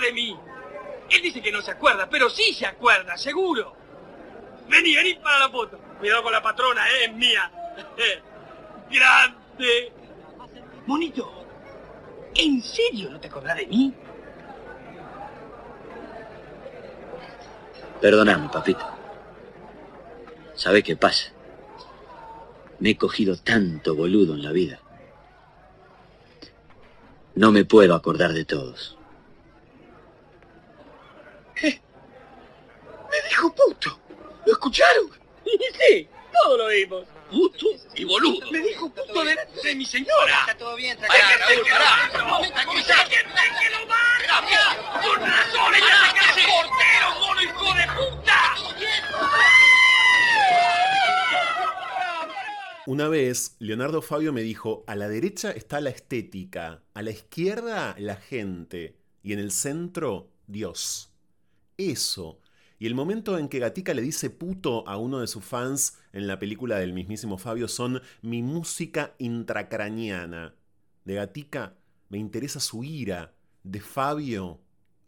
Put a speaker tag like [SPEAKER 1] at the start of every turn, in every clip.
[SPEAKER 1] de mí. Él dice que no se acuerda, pero sí se acuerda, seguro. Vení, vení para la foto. Cuidado con la patrona, ¿eh? es mía. Grande. Monito, ¿en serio no te acordás de mí?
[SPEAKER 2] Perdóname, papito. ¿Sabe qué pasa? Me he cogido tanto boludo en la vida. No me puedo acordar de todos.
[SPEAKER 1] ¿Qué? Me dijo puto. ¿Lo escucharon?
[SPEAKER 3] Sí, todos lo vimos.
[SPEAKER 1] Puto y boludo. Me dijo puto delante de mi señora.
[SPEAKER 3] Está todo bien, tranquilo.
[SPEAKER 1] que lo Déjenme que lo baje. Con razón, ella se cree portero, mono hijo de puta.
[SPEAKER 4] Una vez, Leonardo Fabio me dijo, a la derecha está la estética, a la izquierda la gente y en el centro Dios. Eso. Y el momento en que Gatica le dice puto a uno de sus fans en la película del mismísimo Fabio son mi música intracraniana. De Gatica me interesa su ira, de Fabio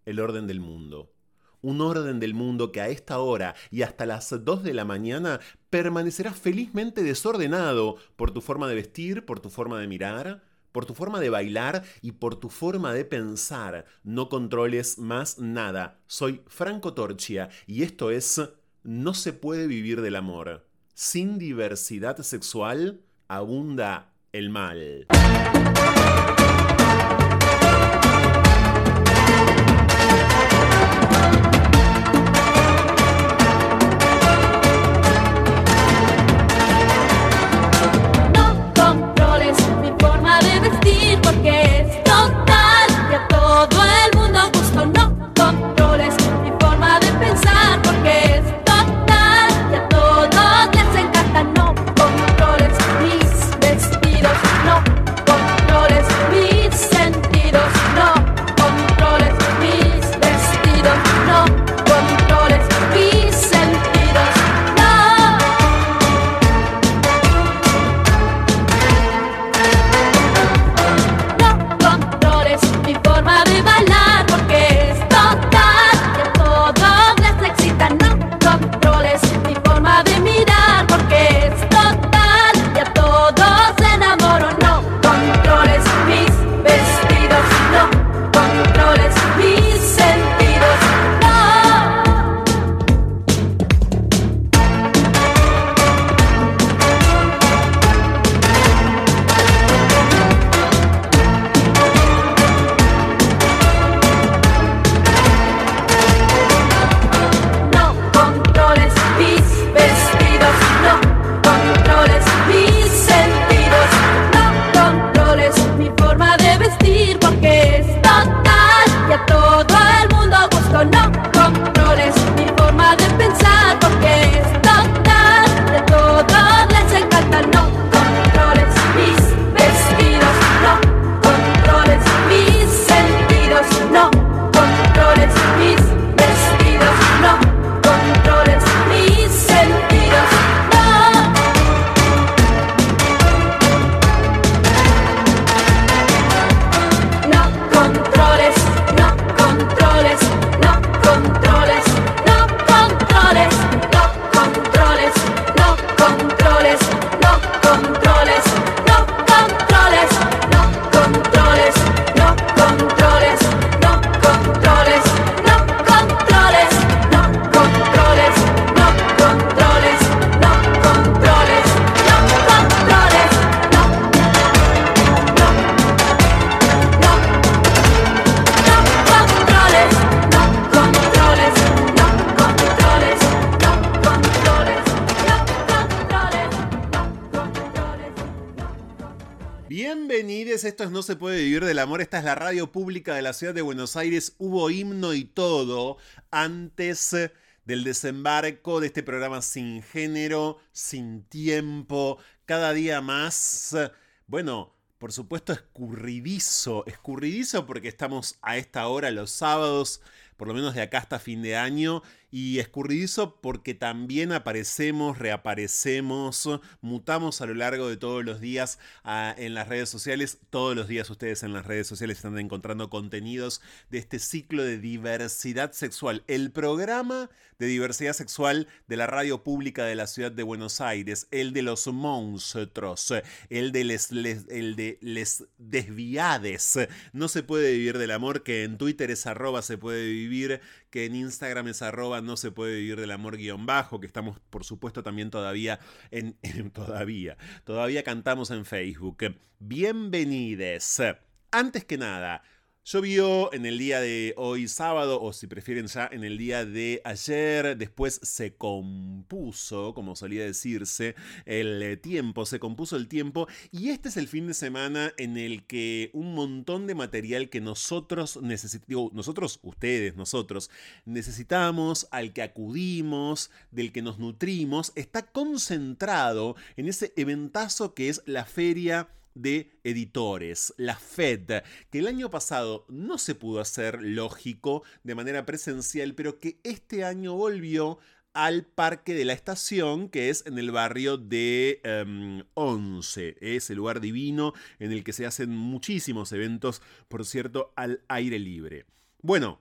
[SPEAKER 4] el orden del mundo. Un orden del mundo que a esta hora y hasta las 2 de la mañana permanecerá felizmente desordenado por tu forma de vestir, por tu forma de mirar, por tu forma de bailar y por tu forma de pensar. No controles más nada. Soy Franco Torchia y esto es No se puede vivir del amor. Sin diversidad sexual abunda el mal. Ciudad de Buenos Aires, hubo himno y todo antes del desembarco de este programa sin género, sin tiempo, cada día más, bueno, por supuesto escurridizo, escurridizo porque estamos a esta hora los sábados
[SPEAKER 5] por lo menos de acá hasta fin de año, y escurridizo porque también aparecemos, reaparecemos, mutamos a lo largo de todos los días ah, en las redes sociales. Todos los días ustedes en las redes sociales están encontrando contenidos de este ciclo de diversidad sexual, el programa de diversidad sexual de la radio pública de la ciudad de Buenos Aires, el de los monstruos, el de les, el de les desviades. No se puede vivir del amor, que en Twitter es arroba se puede vivir, que en Instagram es arroba no se puede vivir del amor guion bajo, que estamos por supuesto también todavía en, todavía, todavía cantamos en Facebook. Bienvenides. Antes que nada, Llovió en el día de hoy sábado, o si prefieren ya en el día de ayer, después se compuso, como solía decirse, el tiempo, se compuso el tiempo, y este es el fin de semana en el que un montón de material que nosotros necesitamos, nosotros, ustedes, nosotros, necesitamos, al que acudimos, del que nos nutrimos, está concentrado en ese eventazo que es la feria de editores, la FED, que el año pasado no se pudo hacer lógico de manera presencial, pero que este año volvió al Parque de la Estación, que es en el barrio de em, Once. Es el lugar divino en el que se hacen muchísimos eventos, por cierto, al aire libre. Bueno,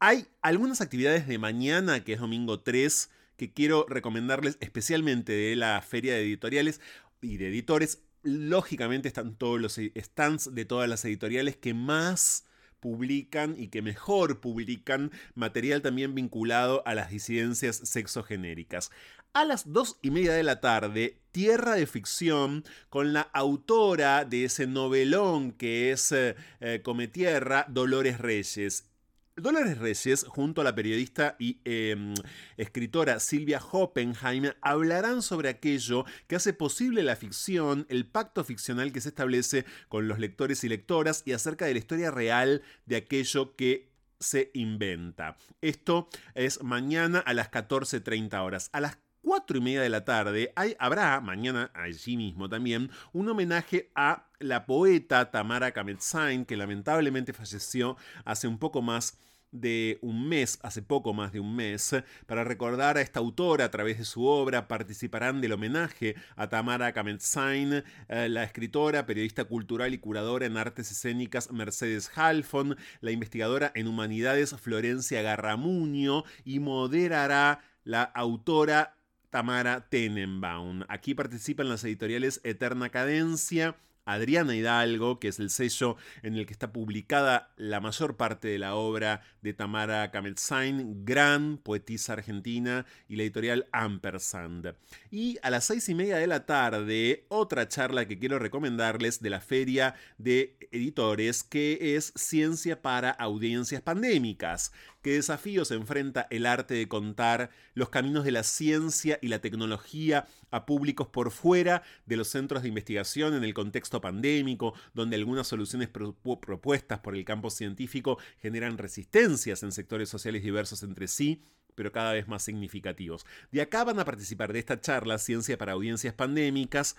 [SPEAKER 5] hay algunas actividades de mañana, que es domingo 3, que quiero recomendarles especialmente de la feria de editoriales y de editores lógicamente están todos los stands de todas las editoriales que más publican y que mejor publican material también vinculado a las disidencias sexogenéricas. A las dos y media de la tarde, Tierra de Ficción, con la autora de ese novelón que es eh, eh, Come Tierra, Dolores Reyes. Dolores Reyes, junto a la periodista y em, escritora Silvia Hoppenheim, hablarán sobre aquello que hace posible la ficción, el pacto ficcional que se establece con los lectores y lectoras y acerca de la historia real de aquello que se inventa. Esto es mañana a las 14.30 horas. A las 4 y media de la tarde habrá, mañana allí mismo también, un homenaje a la poeta Tamara Kametzain, que lamentablemente falleció hace un poco más de un mes, hace poco más de un mes, para recordar a esta autora a través de su obra. Participarán del homenaje a Tamara Kametzain, eh, la escritora, periodista cultural y curadora en artes escénicas Mercedes Halfon, la investigadora en humanidades Florencia Garramuño y moderará la autora Tamara Tenenbaum. Aquí participan las editoriales Eterna Cadencia, Adriana Hidalgo, que es el sello en el que está publicada la mayor parte de la obra de Tamara Kametzain, gran poetisa argentina, y la editorial Ampersand. Y a las seis y media de la tarde, otra charla que quiero recomendarles de la Feria de Editores, que es Ciencia para Audiencias Pandémicas. ¿Qué desafíos enfrenta el arte de contar los caminos de la ciencia y la tecnología a públicos por fuera de los centros de investigación en el contexto pandémico, donde algunas soluciones propuestas por el campo científico generan resistencias en sectores sociales diversos entre sí? pero cada vez más significativos. De acá van a participar de esta charla Ciencia para Audiencias Pandémicas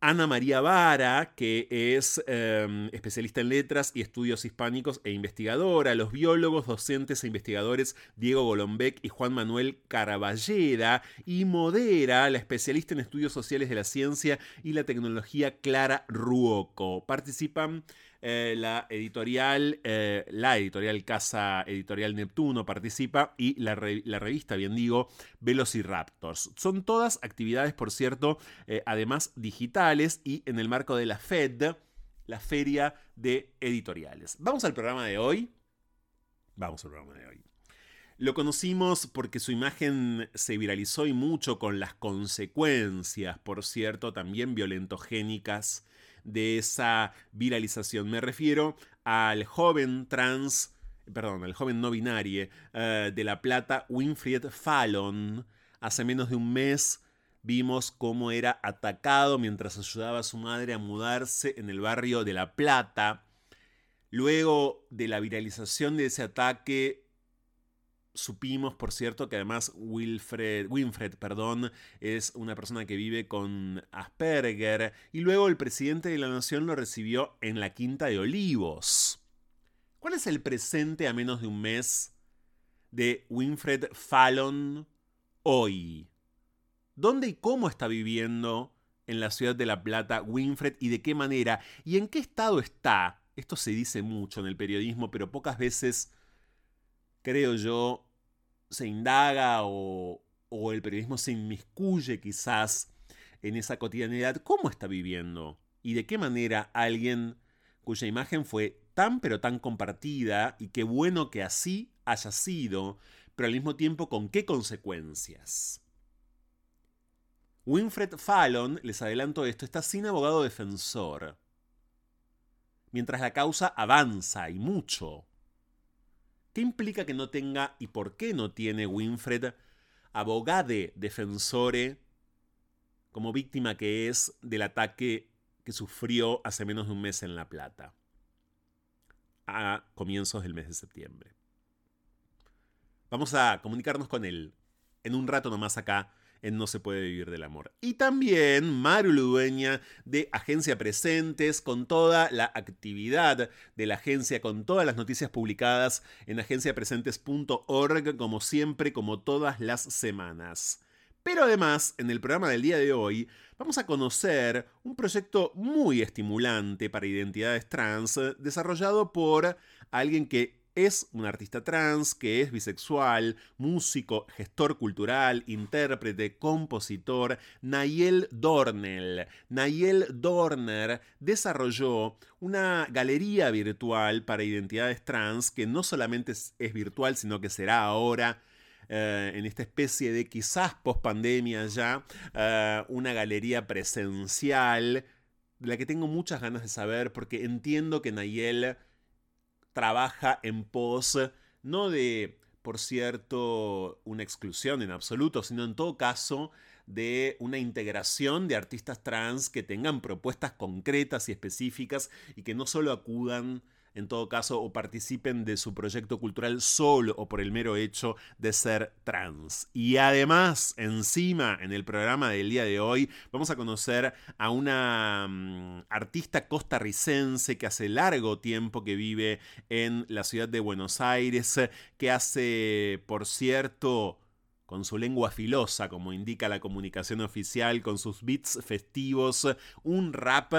[SPEAKER 5] Ana María Vara, que es em, especialista en letras y estudios hispánicos e investigadora, los biólogos, docentes e investigadores Diego Golombek y Juan Manuel Caraballeda, y modera la especialista en estudios sociales de la ciencia y la tecnología Clara Ruoco. Participan eh, la editorial, eh, la editorial Casa Editorial Neptuno participa y la, revista, bien digo, Velociraptors. Son todas actividades, por cierto, eh, además digitales y en el marco de la FED, la Feria de Editoriales. Vamos al programa de hoy. Vamos al programa de hoy. Lo conocimos porque su imagen se viralizó y mucho con las consecuencias, por cierto, también violentogénicas de esa viralización. Me refiero al joven trans, perdón, al joven no binario eh, de La Plata, Winfried Fallon. Hace menos de un mes vimos cómo era atacado mientras ayudaba a su madre a mudarse en el barrio de La Plata. Luego de la viralización de ese ataque, Supimos, por cierto, que además Wilfred, Winfred perdón, es una persona que vive con Asperger y luego el presidente de la nación lo recibió en la Quinta de Olivos. ¿Cuál es el presente a menos de un mes de Winfred Fallon hoy? ¿Dónde y cómo está viviendo en la ciudad de La Plata Winfred y de qué manera? ¿Y en qué estado está? Esto se dice mucho en el periodismo, pero pocas veces, creo yo, se indaga o, o el periodismo se inmiscuye quizás en esa cotidianidad. ¿Cómo está viviendo? ¿Y de qué manera alguien cuya imagen fue tan pero tan compartida y qué bueno que así haya sido, pero al mismo tiempo con qué consecuencias? Winfred Fallon, les adelanto esto, está sin abogado defensor. Mientras la causa avanza y mucho. ¿Qué implica que no tenga y por qué no tiene Winfred abogade defensore como víctima que es del ataque que sufrió hace menos de un mes en La Plata, a comienzos del mes de septiembre? Vamos a comunicarnos con él en un rato nomás acá en No se puede vivir del amor. Y también Maru Ludueña de Agencia Presentes con toda la actividad de la agencia, con todas las noticias publicadas en agenciapresentes.org, como siempre, como todas las semanas. Pero además, en el programa del día de hoy, vamos a conocer un proyecto muy estimulante para identidades trans, desarrollado por alguien que es un artista trans que es bisexual, músico, gestor cultural, intérprete, compositor, Nayel Dornel. Nayel Dorner desarrolló una galería virtual para identidades trans que no solamente es, virtual, sino que será ahora eh, en esta especie de quizás post pandemia ya, eh, una galería presencial, de la que tengo muchas ganas de saber porque entiendo que Nayel trabaja en pos no de, por cierto, una exclusión en absoluto, sino en todo caso de una integración de artistas trans que tengan propuestas concretas y específicas y que no solo acudan en todo caso, o participen de su proyecto cultural solo o por el mero hecho de ser trans. Y además, encima, en el programa del día de hoy, vamos a conocer a una mm, artista costarricense que hace largo tiempo que vive en la ciudad de Buenos Aires, que hace, por cierto, con su lengua filosa, como indica la comunicación oficial, con sus beats festivos, un rap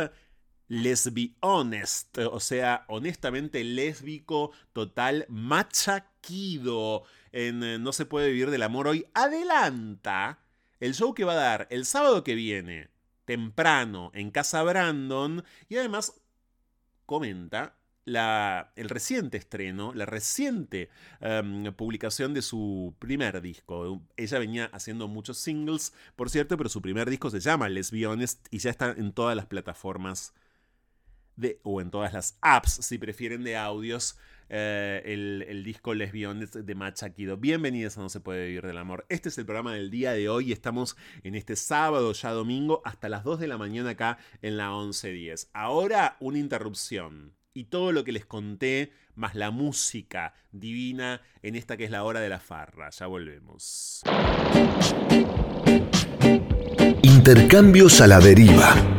[SPEAKER 5] lesbi honest, o sea, honestamente lésbico, total, machaquido en eh, No se puede vivir del amor hoy, adelanta el show que va a dar el sábado que viene, temprano, en Casa Brandon, y además comenta el reciente estreno, la reciente em, publicación de su primer disco. Ella venía haciendo muchos singles, por cierto, pero su primer disco se llama Honest y ya está en todas las plataformas o en todas las apps, si prefieren, de audios, eh, el, disco Lesbiones de Machaquido. Bienvenidos a No se puede vivir del amor. Este es el programa del día de hoy. Estamos en este sábado, ya domingo, hasta las 2 de la mañana acá en la 11.10. Ahora una interrupción. Y todo lo que les conté, más la música divina en esta que es la hora de la farra. Ya volvemos.
[SPEAKER 6] Intercambios a la deriva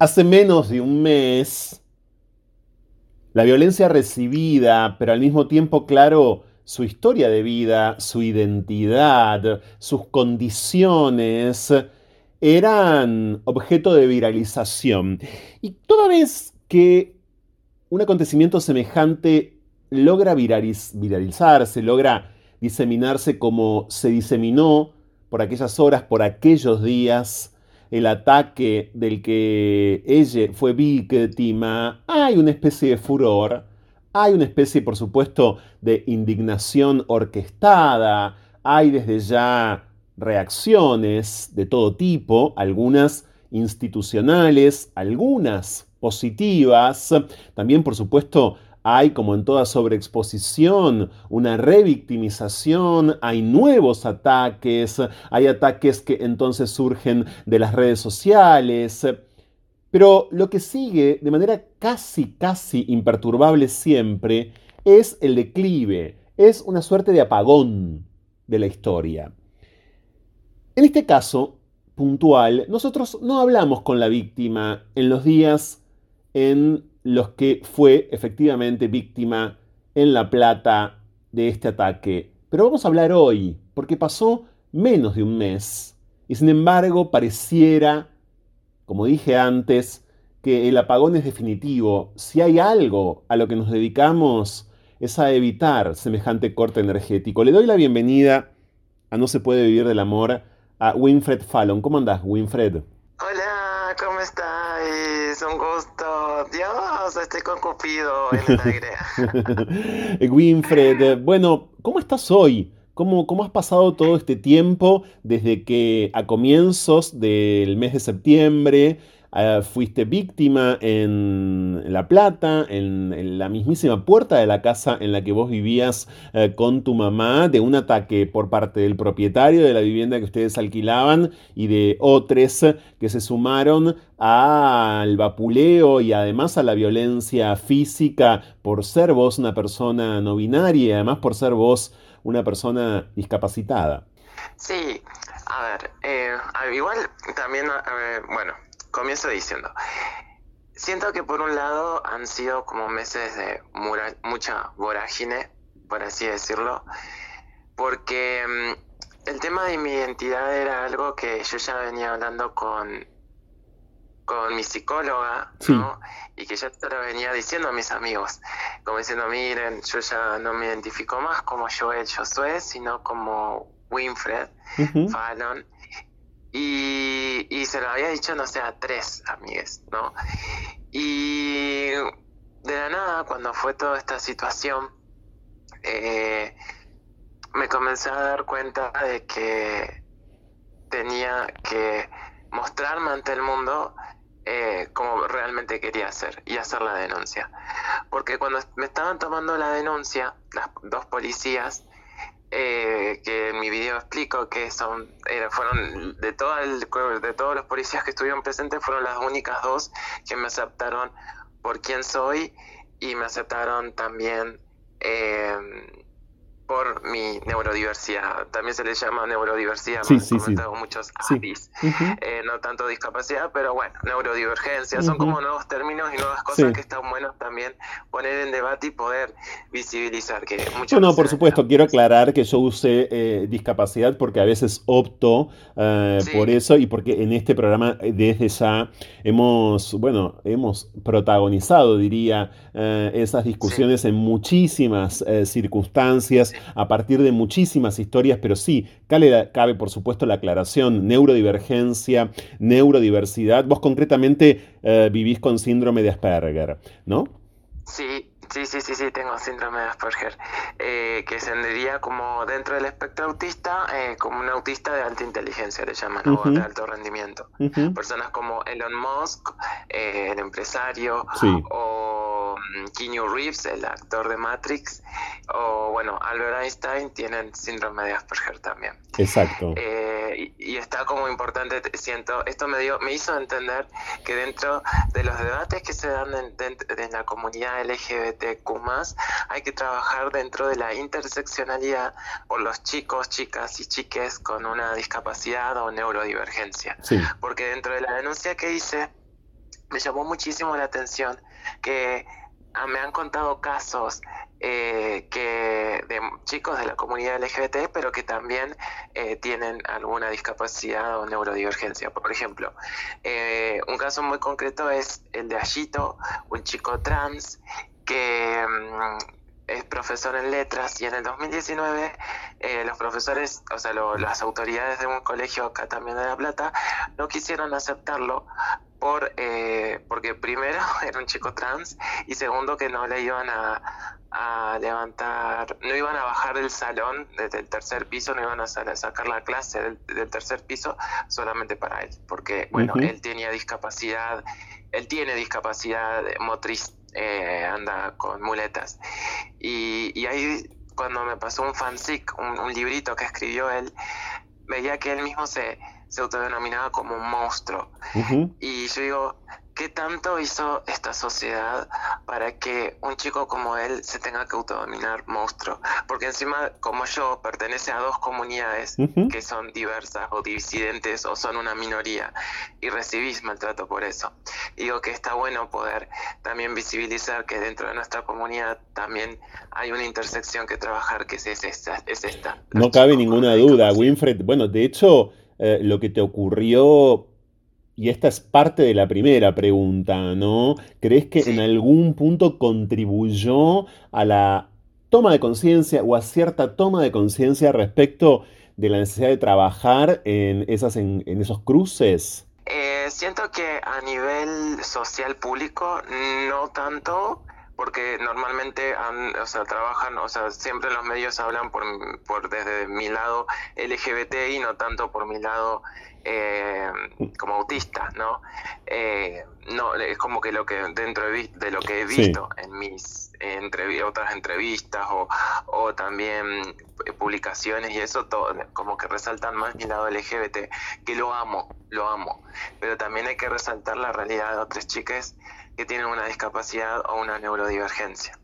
[SPEAKER 5] Hace menos de un mes, la violencia recibida, pero al mismo tiempo, claro, su historia de vida, su identidad, sus condiciones, eran objeto de viralización. Y toda vez que un acontecimiento semejante logra viralizarse, logra diseminarse como se diseminó por aquellas horas, por aquellos días, el ataque del que ella fue víctima, hay una especie de furor, hay una especie, por supuesto, de indignación orquestada, hay desde ya reacciones de todo tipo, algunas institucionales, algunas positivas, también por supuesto hay, como en toda sobreexposición, una revictimización, hay nuevos ataques, hay ataques que entonces surgen de las redes sociales. Pero lo que sigue de manera casi, casi imperturbable siempre es el declive, es una suerte de apagón de la historia. En este caso puntual, nosotros no hablamos con la víctima en los días en los que fue efectivamente víctima en La Plata de este ataque. Pero vamos a hablar hoy, porque pasó menos de un mes y sin embargo pareciera, como dije antes, que el apagón es definitivo. Si hay algo a lo que nos dedicamos es a evitar semejante corte energético. Le doy la bienvenida a No se puede vivir del amor a Winfred Fallon. ¿Cómo andás, Winfred?
[SPEAKER 7] Hola, ¿cómo estáis? Un gusto. Dios, estoy con Cupido en el aire.
[SPEAKER 5] Winfred, bueno, ¿cómo estás hoy? ¿Cómo, ¿Cómo has pasado todo este tiempo desde que a comienzos del mes de septiembre Ah, fuiste víctima en La Plata, en, la mismísima puerta de la casa en la que vos vivías eh, con tu mamá, de un ataque por parte del propietario de la vivienda que ustedes alquilaban y de otros que se sumaron al vapuleo y además a la violencia física por ser vos una persona no binaria y además por ser vos una persona discapacitada.
[SPEAKER 7] Sí, a ver, eh, igual también, bueno, comienzo diciendo, siento que por un lado han sido como meses de mucha vorágine, por así decirlo, porque mm, el tema de mi identidad era algo que yo ya venía hablando con, con mi psicóloga, ¿no? Y que ya te lo venía diciendo a mis amigos, como diciendo, miren, yo ya no me identifico más como Joel Josué, sino como Winfred Fallon. Y, se lo había dicho, no sé, a tres amigues, ¿no? Y de la nada, cuando fue toda esta situación, eh, me comencé a dar cuenta de que tenía que mostrarme ante el mundo eh, como realmente quería hacer y hacer la denuncia. Porque cuando me estaban tomando la denuncia, las dos policías, eh, que en mi video explico que son eh, fueron de todo el, de todos los policías que estuvieron presentes fueron las únicas dos que me aceptaron por quién soy y me aceptaron también eh, por mi neurodiversidad. También se le llama neurodiversidad,
[SPEAKER 5] sí, sí, sí.
[SPEAKER 7] muchos eh, no tanto discapacidad, pero bueno, neurodivergencia. Son como nuevos términos y nuevas cosas que están buenos también poner en debate y poder visibilizar. Que
[SPEAKER 5] no, no, por supuesto, quiero aclarar que yo usé eh, discapacidad porque a veces opto eh, por eso y porque en este programa desde ya hemos, bueno, hemos protagonizado, diría, esas discusiones en muchísimas circunstancias a partir de muchísimas historias, pero sí, cabe, cabe por supuesto la aclaración, neurodivergencia, neurodiversidad. Vos concretamente eh, vivís con síndrome de Asperger, ¿no?
[SPEAKER 7] Sí, Sí, sí, sí, sí, tengo síndrome de Asperger, eh, que se como dentro del espectro autista, eh, como un autista de alta inteligencia, le llaman, o de alto rendimiento. Personas como Elon Musk, el empresario, o mm, Keanu Reeves, el actor de Matrix, o bueno, Albert Einstein tienen síndrome de Asperger también.
[SPEAKER 5] Exacto.
[SPEAKER 7] Eh, y, está como importante, siento, esto me dio, me hizo entender que dentro de los debates que se dan en, la comunidad LGBTQ hay que trabajar dentro de la interseccionalidad por los chicos, chicas y chiques con una discapacidad o neurodivergencia. Porque dentro de la denuncia que hice, me llamó muchísimo la atención que ah, me han contado casos eh, que de chicos de la comunidad LGBT, pero que también eh, tienen alguna discapacidad o neurodivergencia. Por ejemplo, eh, un caso muy concreto es el de Ayito, un chico trans que mm, es profesor en letras y en el 2019 los profesores, o sea, las autoridades de un colegio acá también de La Plata, no quisieron aceptarlo por eh, porque primero era un chico trans y segundo que no le iban a, a levantar, no iban a bajar del salón desde el tercer piso, no iban a sacar la clase del, tercer piso solamente para él, porque bueno, él tenía discapacidad, él tiene discapacidad motriz, eh, anda con muletas y, y ahí cuando me pasó un fanfic, un, un librito que escribió él, veía que él mismo se, se autodenominaba como un monstruo. Y yo digo, ¿qué tanto hizo esta sociedad para que un chico como él se tenga que autodominar monstruo? Porque encima, como yo, pertenece a dos comunidades que son diversas o disidentes o son una minoría y recibís maltrato por eso. digo que está bueno poder también visibilizar que dentro de nuestra comunidad también hay una intersección que trabajar que es, esta. Es esta
[SPEAKER 5] no cabe ninguna duda, Winfred. Bueno, de hecho... Eh, lo que te ocurrió, y esta es parte de la primera pregunta, ¿no? ¿Crees que en algún punto contribuyó a la toma de conciencia o a cierta toma de conciencia respecto de la necesidad de trabajar en, esas, en, esos cruces?
[SPEAKER 7] Eh, siento que a nivel social público no tanto, porque normalmente o sea, trabajan, o sea, siempre los medios hablan por, por desde mi lado LGBT y no tanto por mi lado eh, como autista, ¿no? Eh, no, es como que lo que dentro de, lo que he visto en mis otras entrevistas o, o, también publicaciones y eso, todo, como que resaltan más mi lado LGBT, que lo amo, lo amo, pero también hay que resaltar la realidad de otras chicas que tienen una discapacidad o una neurodivergencia.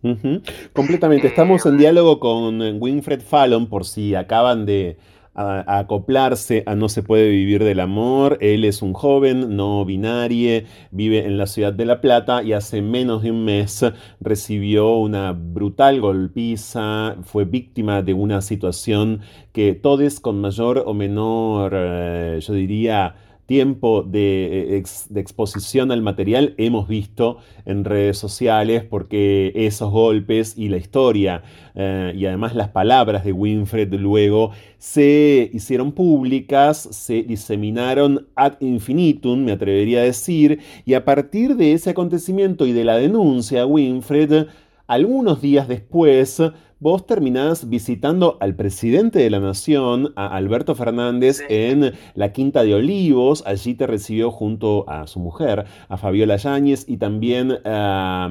[SPEAKER 5] Completamente. Estamos en eh, diálogo con Winfred Fallon, por si acaban de acoplarse a No se puede vivir del amor. Él es un joven no binario, vive en la ciudad de La Plata y hace menos de un mes recibió una brutal golpiza, fue víctima de una situación que todos con mayor o menor, eh, yo diría, tiempo de, eh, de, exposición al material hemos visto en redes sociales porque esos golpes y la historia eh, y además las palabras de Winfred luego se hicieron públicas, se diseminaron ad infinitum, me atrevería a decir, y a partir de ese acontecimiento y de la denuncia, Winfred, algunos días después, vos terminás visitando al presidente de la Nación, a Alberto Fernández, en la Quinta de Olivos. Allí te recibió junto a su mujer, a Fabiola Yáñez, y también a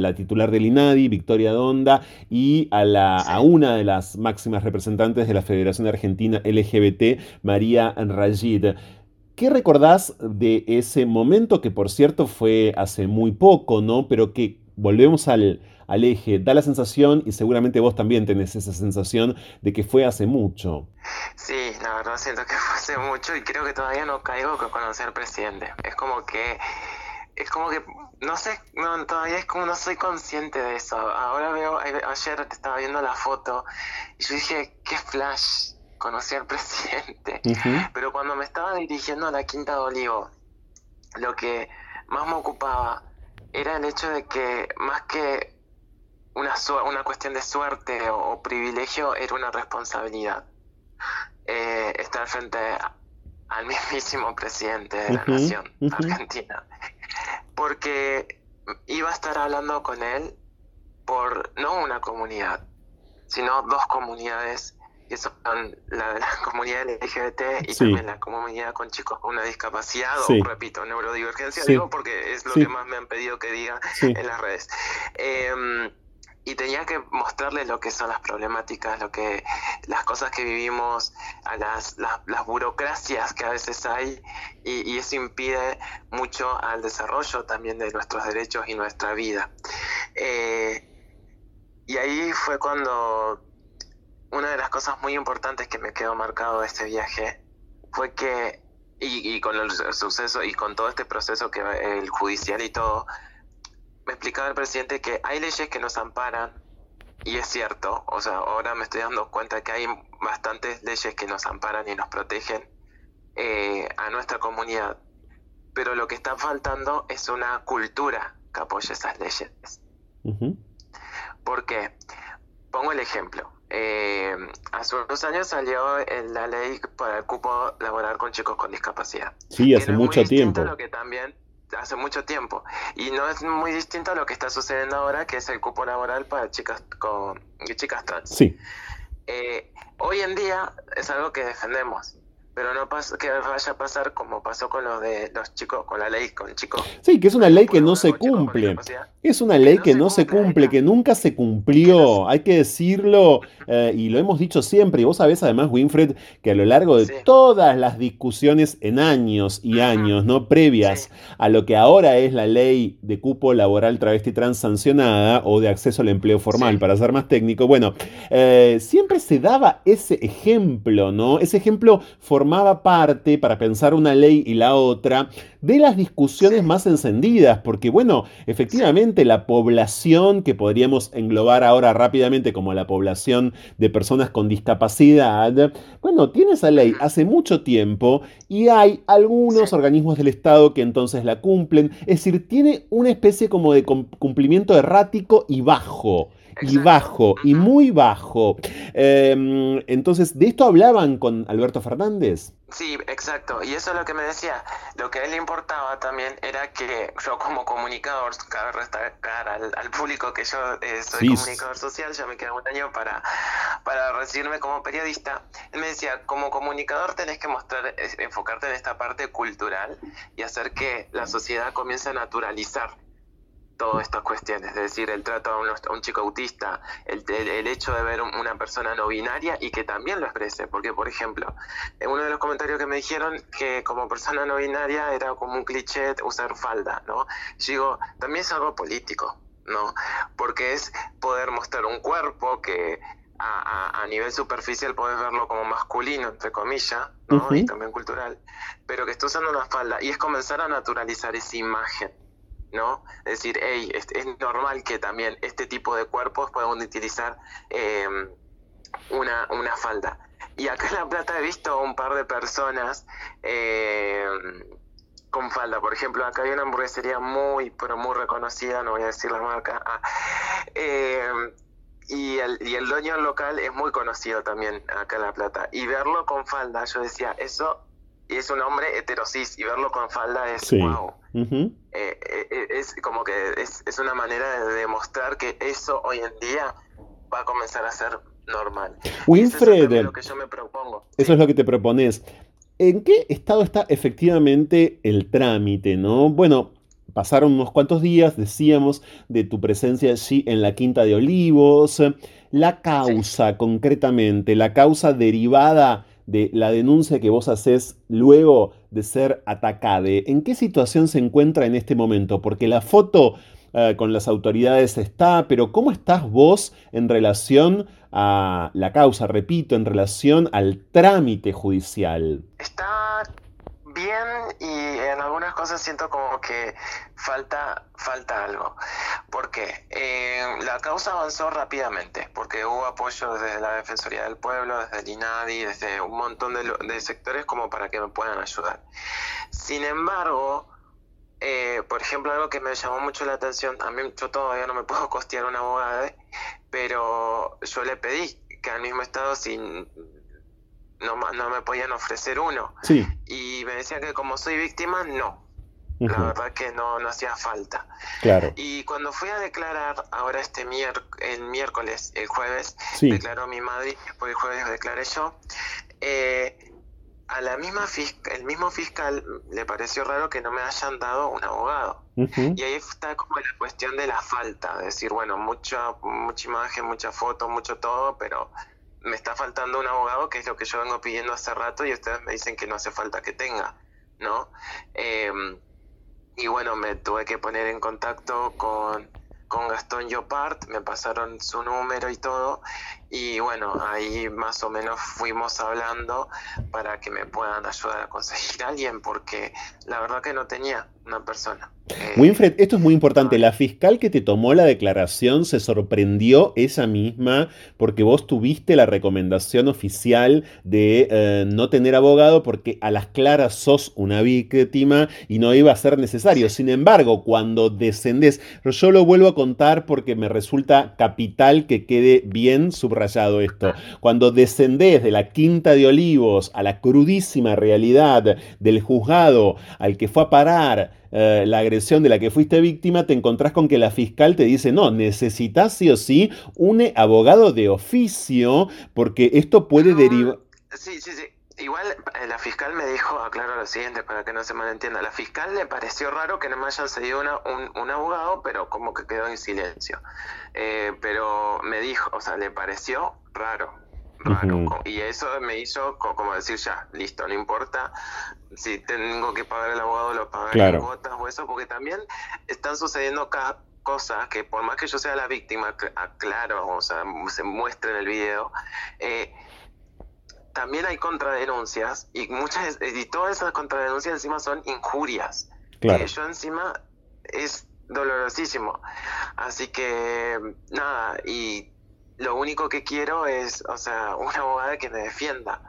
[SPEAKER 5] la titular del INADI, Victoria Donda, y a, la, a una de las máximas representantes de la Federación Argentina LGBT, María Rayid. ¿Qué recordás de ese momento que por cierto fue hace muy poco, ¿no? Pero que volvemos al, al eje, da la sensación, y seguramente vos también tenés esa sensación, de que fue hace mucho.
[SPEAKER 7] Sí, la verdad siento que fue hace mucho y creo que todavía no caigo con conocer al presidente. Es como que, es como que, no sé, no, todavía es como no soy consciente de eso. Ahora veo, ayer te estaba viendo la foto y yo dije, qué flash, conocí al presidente. Pero cuando me estaba dirigiendo a la Quinta de Olivo, lo que más me ocupaba era el hecho de que más que una, una cuestión de suerte o, privilegio, era una responsabilidad. Eh, estar frente al mismísimo presidente de la nación argentina. Porque iba a estar hablando con él por no una comunidad, sino dos comunidades que son la de la comunidad LGBT y también la comunidad con chicos con una discapacidad o, repito, neurodivergencia, digo porque es lo que más me han pedido que diga en las redes. Eh, y tenía que mostrarles lo que son las problemáticas, lo que las cosas que vivimos, las, burocracias que a veces hay y, eso impide mucho al desarrollo también de nuestros derechos y nuestra vida. Eh, y ahí fue cuando una de las cosas muy importantes que me quedó marcado de este viaje fue que, y, y con el suceso y con todo este proceso que el judicial y todo, me explicaba el presidente que hay leyes que nos amparan y es cierto, o sea, ahora me estoy dando cuenta que hay bastantes leyes que nos amparan y nos protegen eh, a nuestra comunidad, pero lo que está faltando es una cultura que apoye esas leyes. ¿Por qué? Pongo el ejemplo. Eh, hace unos años salió la ley para el cupo laboral con chicos con discapacidad.
[SPEAKER 5] Sí, hace mucho tiempo.
[SPEAKER 7] Lo que también hace mucho tiempo. Y no es muy distinto a lo que está sucediendo ahora, que es el cupo laboral para chicas con chicas trans.
[SPEAKER 5] Sí.
[SPEAKER 7] Eh, hoy en día es algo que defendemos pero no pasa que vaya a pasar como pasó con lo de los chicos, con la ley, con chicos.
[SPEAKER 5] Sí, que es una ley que no se cumple. Es una ley que no se cumple, que nunca se cumplió, hay que decirlo, eh, y lo hemos dicho siempre, y vos sabés además, Winfred, que a lo largo de todas las discusiones en años y años, ¿no? Previas a lo que ahora es la ley de cupo laboral travesti trans sancionada o de acceso al empleo formal, para ser más técnico, bueno, eh, siempre se daba ese ejemplo, ¿no? Ese ejemplo formal formaba parte, para pensar una ley y la otra, de las discusiones más encendidas, porque bueno, efectivamente la población que podríamos englobar ahora rápidamente como la población de personas con discapacidad, bueno, tiene esa ley hace mucho tiempo y hay algunos organismos del Estado que entonces la cumplen, es decir, tiene una especie como de cumplimiento errático y bajo y bajo, y muy bajo. Em, entonces, ¿de esto hablaban con Alberto Fernández?
[SPEAKER 7] Sí, exacto. Y eso es lo que me decía. Lo que a él le importaba también era que yo como comunicador, cabe destacar al, al público que yo eh, soy comunicador social, ya me queda un año para, para recibirme como periodista. Él me decía, como comunicador tenés que mostrar, enfocarte en esta parte cultural y hacer que la sociedad comience a naturalizar todas estas cuestiones, es decir, el trato a un, chico autista, el, el, hecho de ver una persona no binaria y que también lo exprese, porque por ejemplo, en uno de los comentarios que me dijeron que como persona no binaria era como un cliché usar falda, ¿no? Yo digo, también es algo político, ¿no? Porque es poder mostrar un cuerpo que a, a, nivel superficial puedes verlo como masculino, entre comillas, ¿no? Y también cultural, pero que está usando una falda y es comenzar a naturalizar esa imagen ¿no? Es decir, hey, es, normal que también este tipo de cuerpos puedan utilizar em, una, una falda. Y acá en La Plata he visto un par de personas em, con falda. Por ejemplo, acá hay una hamburguesería muy, pero muy reconocida, no voy a decir la marca. Ah, em, y, el, y el dueño local es muy conocido también acá en La Plata. Y verlo con falda, yo decía, eso y es un hombre heterosis y verlo con falda es wow. Eh, eh, eh, es como que es, es, una manera de demostrar que eso hoy en día va a comenzar a ser normal.
[SPEAKER 5] Winfred, eso
[SPEAKER 7] es lo que yo me propongo.
[SPEAKER 5] Eso es lo que te propones. ¿En qué estado está efectivamente el trámite, no? Bueno, pasaron unos cuantos días, decíamos, de tu presencia allí en la Quinta de Olivos. La causa, concretamente, la causa derivada de la denuncia que vos haces luego de ser atacade. ¿En qué situación se encuentra en este momento? Porque la foto eh, con las autoridades está, pero ¿cómo estás vos en relación a la causa, repito, en relación al trámite judicial?
[SPEAKER 7] Está bien y en algunas cosas siento como que falta, falta algo. porque eh, la causa avanzó rápidamente, porque hubo apoyo desde la Defensoría del Pueblo, desde el INADI, desde un montón de, sectores como para que me puedan ayudar. Sin embargo, eh, por ejemplo, algo que me llamó mucho la atención, a mí yo todavía no me puedo costear una abogada, pero yo le pedí que al mismo estado sin no, no me podían ofrecer uno.
[SPEAKER 5] Sí.
[SPEAKER 7] Y me decían que como soy víctima, no. La verdad que no, no hacía falta.
[SPEAKER 5] Claro.
[SPEAKER 7] Y cuando fui a declarar, ahora este el miércoles, el jueves, declaró mi madre, después el jueves declaré yo, eh, a la misma el mismo fiscal le pareció raro que no me hayan dado un abogado. Y ahí está como la cuestión de la falta, de decir, bueno, mucha, mucha imagen, mucha foto, mucho todo, pero me está faltando un abogado, que es lo que yo vengo pidiendo hace rato, y ustedes me dicen que no hace falta que tenga, ¿no? Em, y bueno, me tuve que poner en contacto con, con Gastón Yopart, me pasaron su número y todo, y bueno, ahí más o menos fuimos hablando para que me puedan ayudar a conseguir a alguien, porque la verdad que no tenía una persona.
[SPEAKER 5] Eh, Winfred, esto es muy importante. La fiscal que te tomó la declaración se sorprendió ella misma porque vos tuviste la recomendación oficial de eh, no tener abogado porque a las claras sos una víctima y no iba a ser necesario. Sin embargo, cuando descendés, yo lo vuelvo a contar porque me resulta capital que quede bien subrayado subrayado esto, cuando descendés de la Quinta de Olivos a la crudísima realidad del juzgado al que fue a parar eh, la agresión de la que fuiste víctima, te encontrás con que la fiscal te dice, no, necesitas sí o sí un abogado de oficio, porque esto puede derivar...
[SPEAKER 7] Sí, sí, sí. Igual eh, la fiscal me dijo, aclaro lo siguiente para que no se malentienda, la fiscal le pareció raro que no me hayan cedido una, un, abogado, pero como que quedó en silencio. Eh, pero me dijo, o sea, le pareció raro, raro. Y eso me hizo como decir, ya, listo, no importa si tengo que pagar el abogado, lo pagaré en cuotas o eso, porque también están sucediendo cada cosas que por más que yo sea la víctima, aclaro, o sea, se muestre en el video, eh, también hay contradenuncias y muchas y todas esas contradenuncias encima son injurias. Claro. yo encima es dolorosísimo. Así que nada, y lo único que quiero es, o sea, una abogada que me defienda.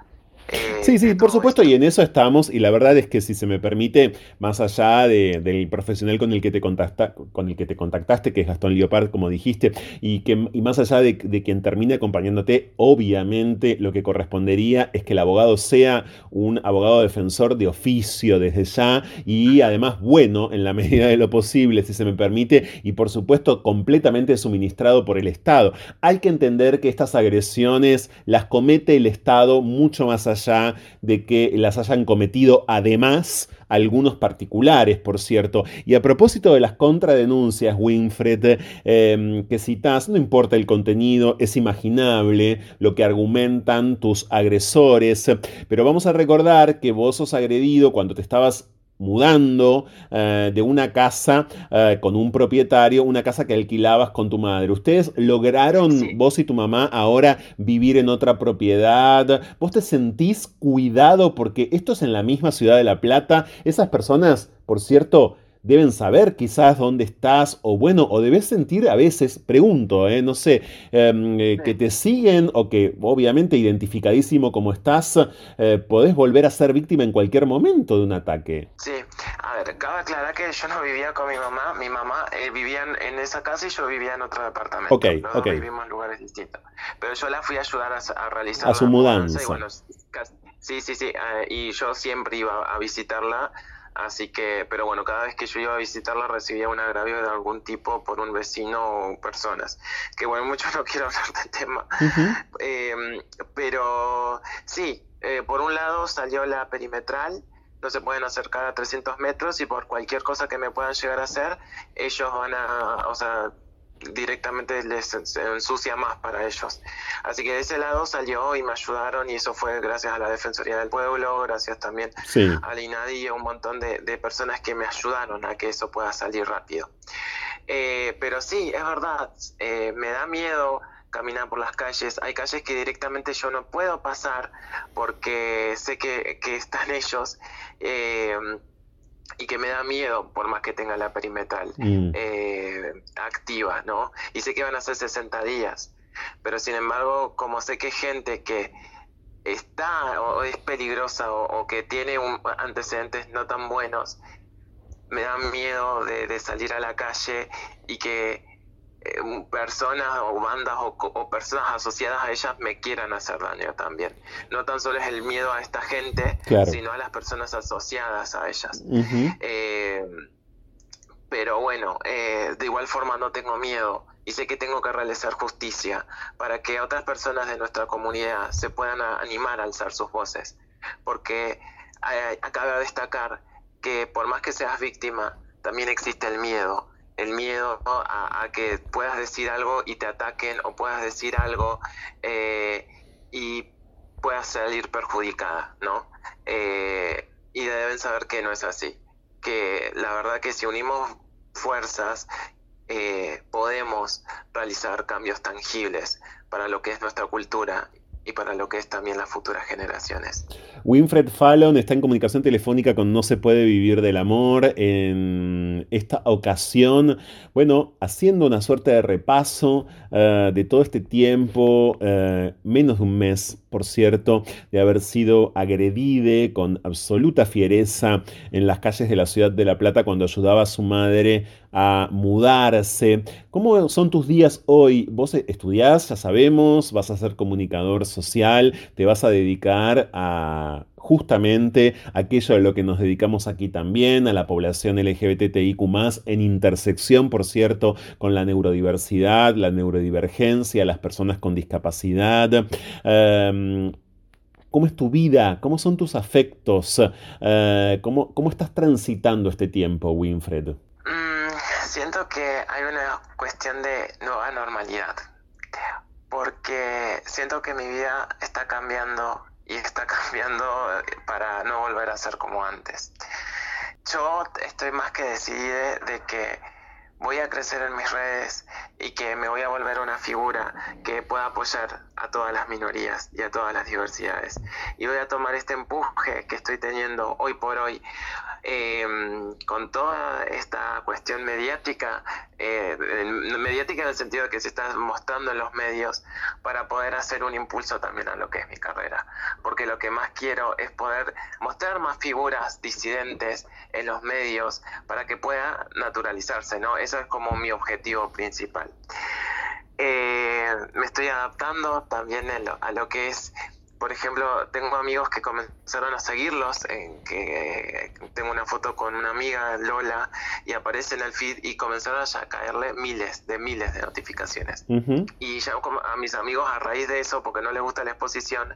[SPEAKER 5] Eh, sí, sí, por supuesto, y en eso estamos, y la verdad es que si se me permite, más allá del profesional con el que te contacta, con el que te contactaste, que es Gastón Leopard, como dijiste, y que más allá de, quien termine acompañándote, obviamente lo que correspondería es que el abogado sea un abogado defensor de oficio desde ya, y además bueno, en la medida de lo posible, si se me permite, y por supuesto completamente suministrado por el Estado. Hay que entender que estas agresiones las comete el Estado mucho más allá de que las hayan cometido además algunos particulares, por cierto. Y a propósito de las contradenuncias, Winfred, em, que citas, no importa el contenido, es imaginable lo que argumentan tus agresores, pero vamos a recordar que vos sos agredido cuando te estabas mudando eh, de una casa eh, con un propietario, una casa que alquilabas con tu madre. ¿Ustedes lograron, vos y tu mamá, ahora vivir en otra propiedad? ¿Vos te sentís cuidado porque esto es en la misma ciudad de La Plata? Esas personas, por cierto, deben saber quizás dónde estás o bueno, o debes sentir a veces, pregunto, ¿eh? no sé, em, eh, que te siguen o que obviamente identificadísimo como estás, eh, podés volver a ser víctima en cualquier momento de un ataque.
[SPEAKER 7] Sí, a ver, cabe aclarar que yo no vivía con mi mamá, mi mamá vivía en, esa casa y yo vivía en otro departamento.
[SPEAKER 5] Ok, ok.
[SPEAKER 7] vivimos en lugares distintos. Pero yo la fui a ayudar a, realizar
[SPEAKER 5] a su mudanza.
[SPEAKER 7] sí, sí, sí, y yo siempre iba a visitarla Así que, pero bueno, cada vez que yo iba a visitarla recibía un agravio de algún tipo por un vecino o personas. Que bueno, mucho no quiero hablar del tema. Em, pero sí, eh, por un lado salió la perimetral, no se pueden acercar a 300 metros y por cualquier cosa que me puedan llegar a hacer, ellos van a, o sea, directamente les ensucia más para ellos. Así que de ese lado salió y me ayudaron y eso fue gracias a la Defensoría del Pueblo, gracias también al INADI y un montón de, personas que me ayudaron a que eso pueda salir rápido. Eh, pero sí, es verdad, eh, me da miedo caminar por las calles. Hay calles que directamente yo no puedo pasar porque sé que, que están ellos. Eh, y que me da miedo por más que tenga la perimetral mm. eh, activa, ¿no? Y sé que van a ser 60 días, pero sin embargo, como sé que hay gente que está o es peligrosa o, que tiene un, antecedentes no tan buenos, me da miedo de salir a la calle y que eh, personas o bandas o, personas asociadas a ellas me quieran hacer daño también. No tan solo es el miedo a esta gente, sino a las personas asociadas a ellas. Eh, pero bueno, eh, de igual forma no tengo miedo y sé que tengo que realizar justicia para que otras personas de nuestra comunidad se puedan animar a alzar sus voces. Porque acaba de destacar que por más que seas víctima, también existe el miedo el miedo a, que puedas decir algo y te ataquen o puedas decir algo eh, y puedas salir perjudicada, ¿no? Eh, y deben saber que no es así, que la verdad que si unimos fuerzas eh, podemos realizar cambios tangibles para lo que es nuestra cultura y para lo que es también las futuras generaciones.
[SPEAKER 5] Winfred Fallon está en comunicación telefónica con No se puede vivir del amor en esta ocasión, bueno, haciendo una suerte de repaso eh, de todo este tiempo, eh, menos de un mes por cierto, de haber sido agredida con absoluta fiereza en las calles de la ciudad de La Plata cuando ayudaba a su madre a mudarse. ¿Cómo son tus días hoy? Vos estudiás, ya sabemos, vas a ser comunicador social, te vas a dedicar a justamente aquello a lo que nos dedicamos aquí también, a la población LGBTIQ, en intersección, por cierto, con la neurodiversidad, la neurodivergencia, las personas con discapacidad. Em, ¿Cómo es tu vida? ¿Cómo son tus afectos? Eh, ¿cómo, ¿cómo, estás transitando este tiempo, Winfred?
[SPEAKER 7] Mm, siento que hay una cuestión de nueva normalidad, porque siento que mi vida está cambiando y está cambiando para no volver a ser como antes. Yo estoy más que decidida de que voy a crecer en mis redes y que me voy a volver una figura que pueda apoyar a todas las minorías y a todas las diversidades. Y voy a tomar este empuje que estoy teniendo hoy por hoy eh, con toda esta cuestión mediática, eh, mediática en el sentido de que se está mostrando en los medios para poder hacer un impulso también a lo que es mi carrera. Porque lo que más quiero es poder mostrar más figuras disidentes en los medios para que pueda naturalizarse, ¿no? Eso es como mi objetivo principal. Eh, me estoy adaptando también a lo que es por ejemplo, tengo amigos que comenzaron a seguirlos, en que tengo una foto con una amiga, Lola, y aparece en el feed y comenzaron a caerle miles de miles de notificaciones. Y ya a mis amigos a raíz de eso, porque no les gusta la exposición,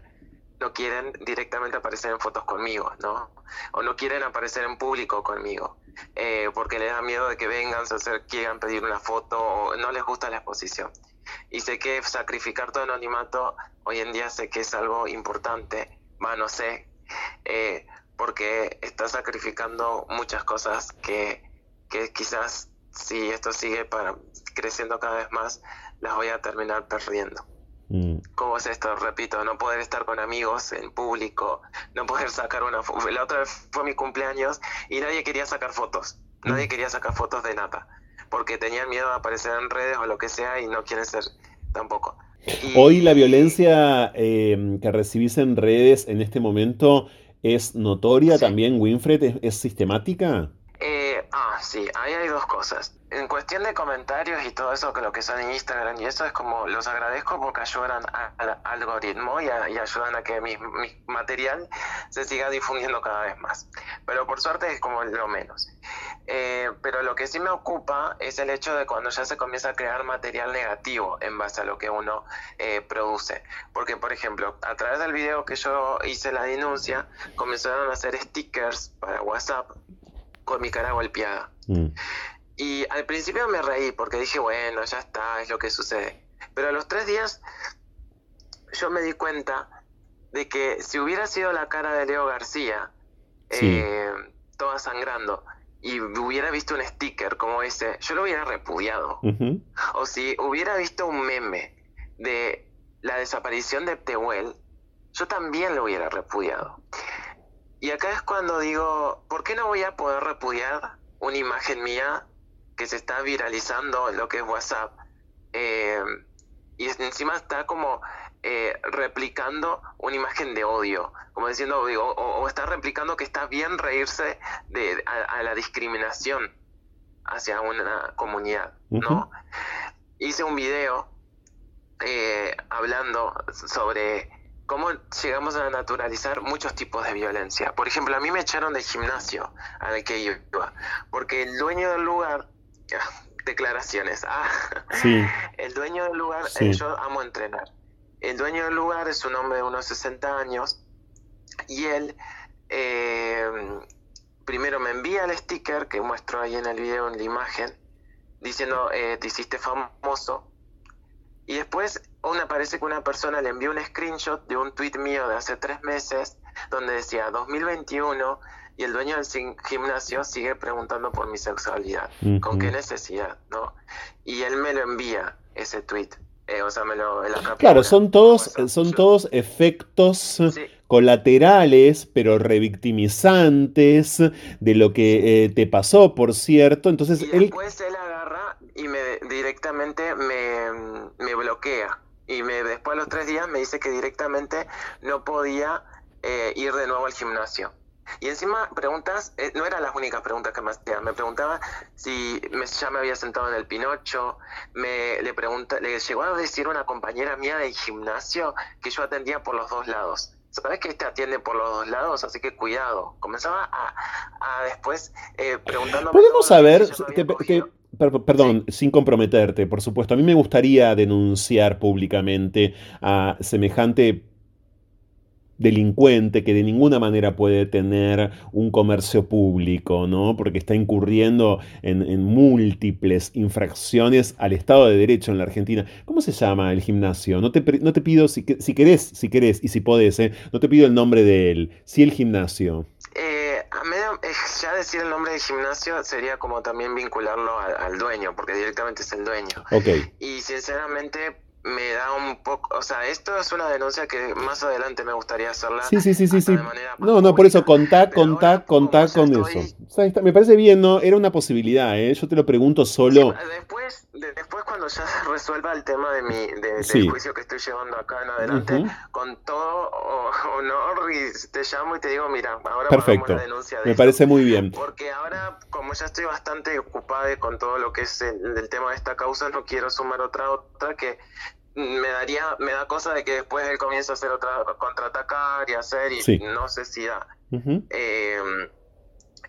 [SPEAKER 7] no quieren directamente aparecer en fotos conmigo, ¿no? O no quieren aparecer en público conmigo, eh, porque les da miedo de que vengan, se quieran pedir una foto, o no les gusta la exposición y sé que sacrificar tu anonimato hoy en día sé que es algo importante, más no sé, eh, porque estás sacrificando muchas cosas que, que quizás si esto sigue para, creciendo cada vez más, las voy a terminar perdiendo. Mm. ¿Cómo es esto? Repito, no poder estar con amigos en público, no poder sacar una foto. La otra vez fue mi cumpleaños y nadie quería sacar fotos, nadie mm. quería sacar fotos de nada porque tenían miedo de aparecer en redes o lo que sea y no quieren ser tampoco.
[SPEAKER 5] Hoy la violencia eh, que recibís en redes en este momento es notoria también, Winfred, ¿Es, sistemática?
[SPEAKER 7] Eh, ah, sí, ahí hay dos cosas en cuestión de comentarios y todo eso, que lo que son en Instagram y eso es como los agradezco porque ayudan al algoritmo y, ayudan a que mi, material se siga difundiendo cada vez más. Pero por suerte es como lo menos. Eh, pero lo que sí me ocupa es el hecho de cuando ya se comienza a crear material negativo en base a lo que uno eh, produce. Porque, por ejemplo, a través del video que yo hice la denuncia, comenzaron a hacer stickers para WhatsApp con mi cara golpeada. Mm. Y al principio me reí porque dije, bueno, ya está, es lo que sucede. Pero a los tres días yo me di cuenta de que si hubiera sido la cara de Leo García, eh, toda sangrando, y hubiera visto un sticker como ese, yo lo hubiera repudiado. O si hubiera visto un meme de la desaparición de Tehuel, yo también lo hubiera repudiado. Y acá es cuando digo, ¿por qué no voy a poder repudiar una imagen mía que se está viralizando en lo que es WhatsApp. Eh, y encima está como eh, replicando una imagen de odio, como diciendo, digo, o, está replicando que está bien reírse de, a, la discriminación hacia una comunidad, ¿no? Hice un video eh, hablando sobre cómo llegamos a naturalizar muchos tipos de violencia. Por ejemplo, a mí me echaron del gimnasio al que iba, porque el dueño del lugar declaraciones. Ah, el dueño del lugar, eh, yo amo entrenar. El dueño del lugar es un hombre de unos 60 años y él eh, primero me envía el sticker que muestro ahí en el video, en la imagen, diciendo eh, te hiciste famoso. Y después me aparece que una persona le envió un screenshot de un tweet mío de hace tres meses donde decía 2021 y el dueño del gimnasio sigue preguntando por mi sexualidad. ¿Con qué necesidad? ¿no? Y él me lo envía, ese tweet. Eh, o sea, me lo,
[SPEAKER 5] claro, son todos, son todos efectos colaterales, pero revictimizantes de lo que eh, te pasó, por cierto. Entonces
[SPEAKER 7] y después él... agarra y me directamente me, me bloquea Y me, después de los tres días me dice que directamente no podía eh, ir de nuevo al gimnasio. Y encima preguntas, eh, no eran las únicas preguntas que me hacía, me preguntaba si me, ya me había sentado en el Pinocho, me le pregunta, le llegó a decir una compañera mía del gimnasio que yo atendía por los dos lados. ¿Sabes que este atiende por los dos lados? Así que cuidado. Comenzaba a, después eh, preguntando...
[SPEAKER 5] Podemos saber, perdón, sin comprometerte, por supuesto, a mí me gustaría denunciar públicamente a semejante delincuente que de ninguna manera puede tener un comercio público, ¿no? Porque está incurriendo en, múltiples infracciones al Estado de Derecho en la Argentina. ¿Cómo se llama el gimnasio? No te, no te pido, si, si, querés, si querés y si podés, ¿eh? no te pido el nombre de él, sí el gimnasio.
[SPEAKER 7] Eh, eh, ya decir el nombre del gimnasio sería como también vincularlo al, al dueño, porque directamente es el dueño. Y sinceramente me da un poco, o sea, esto es una denuncia que más adelante me gustaría hacerla.
[SPEAKER 5] Sí, sí, sí, sí, sí. No, no, por eso contá, contá, contá con eso. me parece bien, no, era una posibilidad, ¿eh? Yo te lo pregunto solo.
[SPEAKER 7] después, después cuando ya se resuelva el tema de mi, de, del juicio que estoy llevando acá en adelante, con todo honor y te llamo y te digo, mira, ahora
[SPEAKER 5] Perfecto. denuncia de Me parece muy bien.
[SPEAKER 7] Porque ahora, como ya estoy bastante ocupada con todo lo que es el, el tema de esta causa, no quiero sumar otra otra que me daría, me da cosa de que después él comience a hacer otra, contraatacar y hacer, y no sé si da. Em,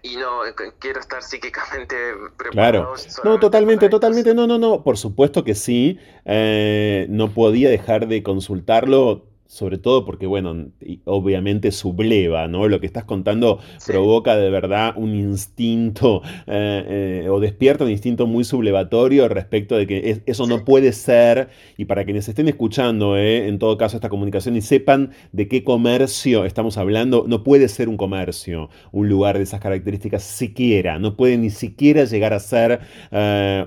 [SPEAKER 7] y no, quiero estar psíquicamente
[SPEAKER 5] preparado. Claro. No, totalmente, totalmente, no, no, no, por supuesto que sí. Eh, no podía dejar de consultarlo sobre todo porque, bueno, obviamente subleva, ¿no? Lo que estás contando provoca de verdad un instinto eh, eh, o despierta un instinto muy sublevatorio respecto de que eso no puede ser, y para quienes estén escuchando, eh, en todo caso, esta comunicación y sepan de qué comercio estamos hablando, no puede ser un comercio, un lugar de esas características siquiera, no puede ni siquiera llegar a ser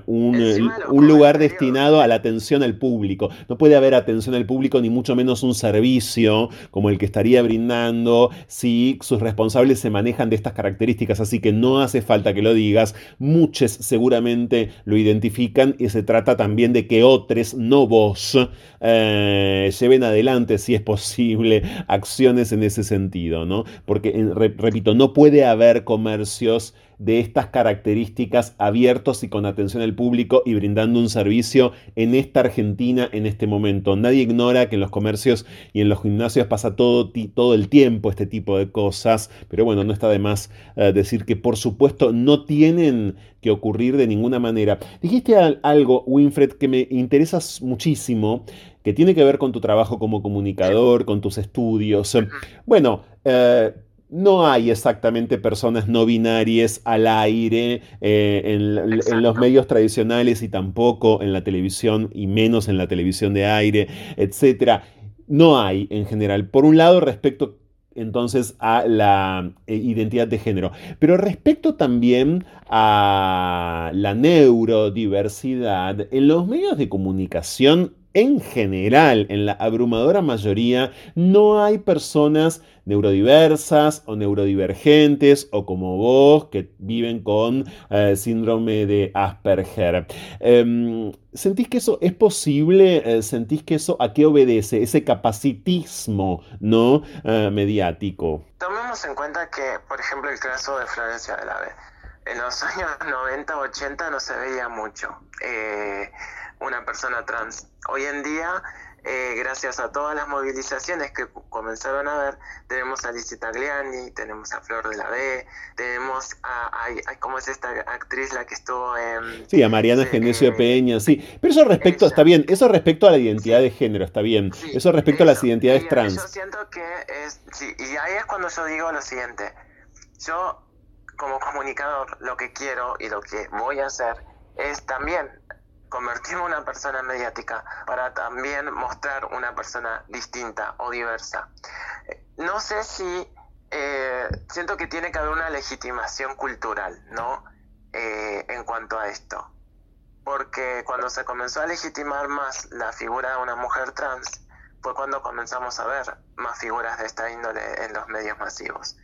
[SPEAKER 5] un, un lugar destinado a la atención al público, no puede haber atención al público ni mucho menos un servicio servicio como el que estaría brindando si sus responsables se manejan de estas características. Así que no hace falta que lo digas, muchos seguramente lo identifican y se trata también de que otros, no vos, eh, lleven adelante, si es posible, acciones en ese sentido, ¿no? Porque, repito, no puede haber comercios de estas características abiertos y con atención al público y brindando un servicio en esta Argentina en este momento. Nadie ignora que en los comercios y en los gimnasios pasa todo, todo el tiempo este tipo de cosas, pero bueno, no está de más eh, decir que por supuesto no tienen que ocurrir de ninguna manera. Dijiste algo, Winfred, que me interesa muchísimo, que tiene que ver con tu trabajo como comunicador, con tus estudios. Bueno, eh, no hay exactamente personas no binarias al aire eh, en, los medios tradicionales y tampoco en la televisión y menos en la televisión de aire, etc. No hay en general. Por un lado, respecto entonces a la eh, identidad de género, pero respecto también a la neurodiversidad, en los medios de comunicación en general, en la abrumadora mayoría, no hay personas neurodiversas o neurodivergentes o como vos que viven con eh, síndrome de Asperger. Em, ¿Sentís que eso es posible? Eh, ¿Sentís que eso a qué obedece? Ese capacitismo ¿no? Eh, mediático.
[SPEAKER 7] Tomemos en cuenta que, por ejemplo, el caso de Florencia de la B. En los años 90, 80 no se veía mucho una persona trans. Hoy en día, eh, gracias a todas las movilizaciones que comenzaron a ver, tenemos a Lizzie Tagliani, tenemos a Flor de la B, tenemos a, ¿cómo es esta actriz la que estuvo en...
[SPEAKER 5] Sí, a Mariana Genesio Peña, sí. Pero eso respecto, está bien, eso respecto a la identidad de género, está bien. eso respecto a las identidades trans.
[SPEAKER 7] Yo siento que es, sí, y ahí es cuando yo digo lo siguiente, yo como comunicador lo que quiero y lo que voy a hacer es también convertirme en una persona mediática para también mostrar una persona distinta o diversa. No sé si eh, siento que tiene que haber una legitimación cultural, ¿no? Eh, en cuanto a esto. Porque cuando se comenzó a legitimar más la figura de una mujer trans, fue cuando comenzamos a ver más figuras de esta índole en los medios masivos.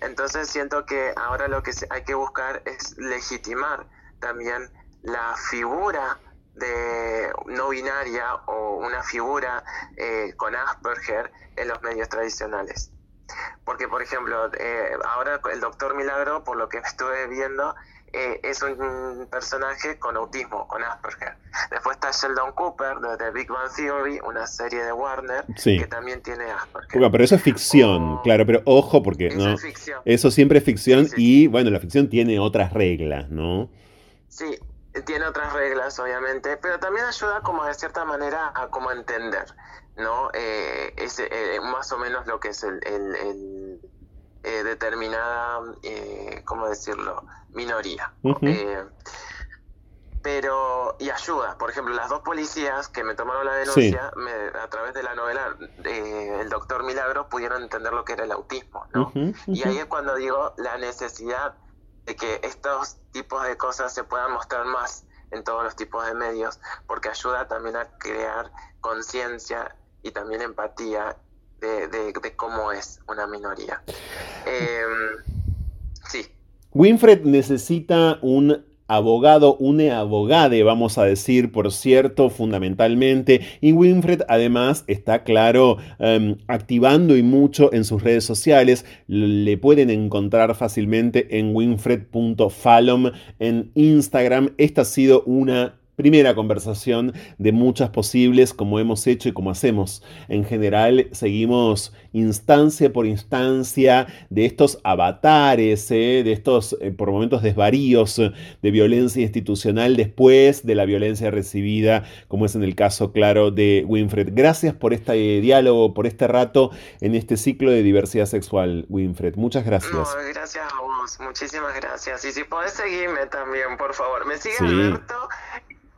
[SPEAKER 7] Entonces siento que ahora lo que hay que buscar es legitimar también la figura de no binaria o una figura eh, con Asperger en los medios tradicionales. Porque, por ejemplo, eh, ahora el doctor Milagro, por lo que estuve viendo, eh, es un personaje con autismo, con Asperger. Después está Sheldon Cooper de The Big Bang Theory, una serie de Warner, que también tiene Asperger.
[SPEAKER 5] pero eso es ficción, claro, pero ojo porque eso, ¿no? eso siempre es ficción y bueno, la ficción tiene otras reglas, ¿no?
[SPEAKER 7] Sí, tiene otras reglas, obviamente, pero también ayuda como de cierta manera a como entender, ¿no? Eh, eh, más o menos lo que es el, el, eh, determinada, eh, ¿cómo decirlo? Minoría. pero, y ayuda. Por ejemplo, las dos policías que me tomaron la denuncia, a través de la novela El Doctor Milagro, pudieron entender lo que era el autismo, ¿no? Y ahí es cuando digo la necesidad de que estos tipos de cosas se puedan mostrar más en todos los tipos de medios, porque ayuda también a crear conciencia y también empatía de, de, cómo es una minoría. Em, sí.
[SPEAKER 5] Winfred necesita un abogado, une abogade, vamos a decir, por cierto, fundamentalmente. Y Winfred además está, claro, em, activando y mucho en sus redes sociales. Le pueden encontrar fácilmente en winfred.fallon en Instagram. Esta ha sido una primera conversación de muchas posibles como hemos hecho y como hacemos. En general seguimos instancia por instancia de estos avatares, ¿eh? de estos eh, por momentos desvaríos de violencia institucional después de la violencia recibida, como es en el caso claro de Winfred. Gracias por este diálogo, por este rato en este ciclo de diversidad sexual, Winfred. Muchas gracias.
[SPEAKER 7] gracias a vos, muchísimas gracias. Y si podés seguirme también, por favor. Me sigue Alberto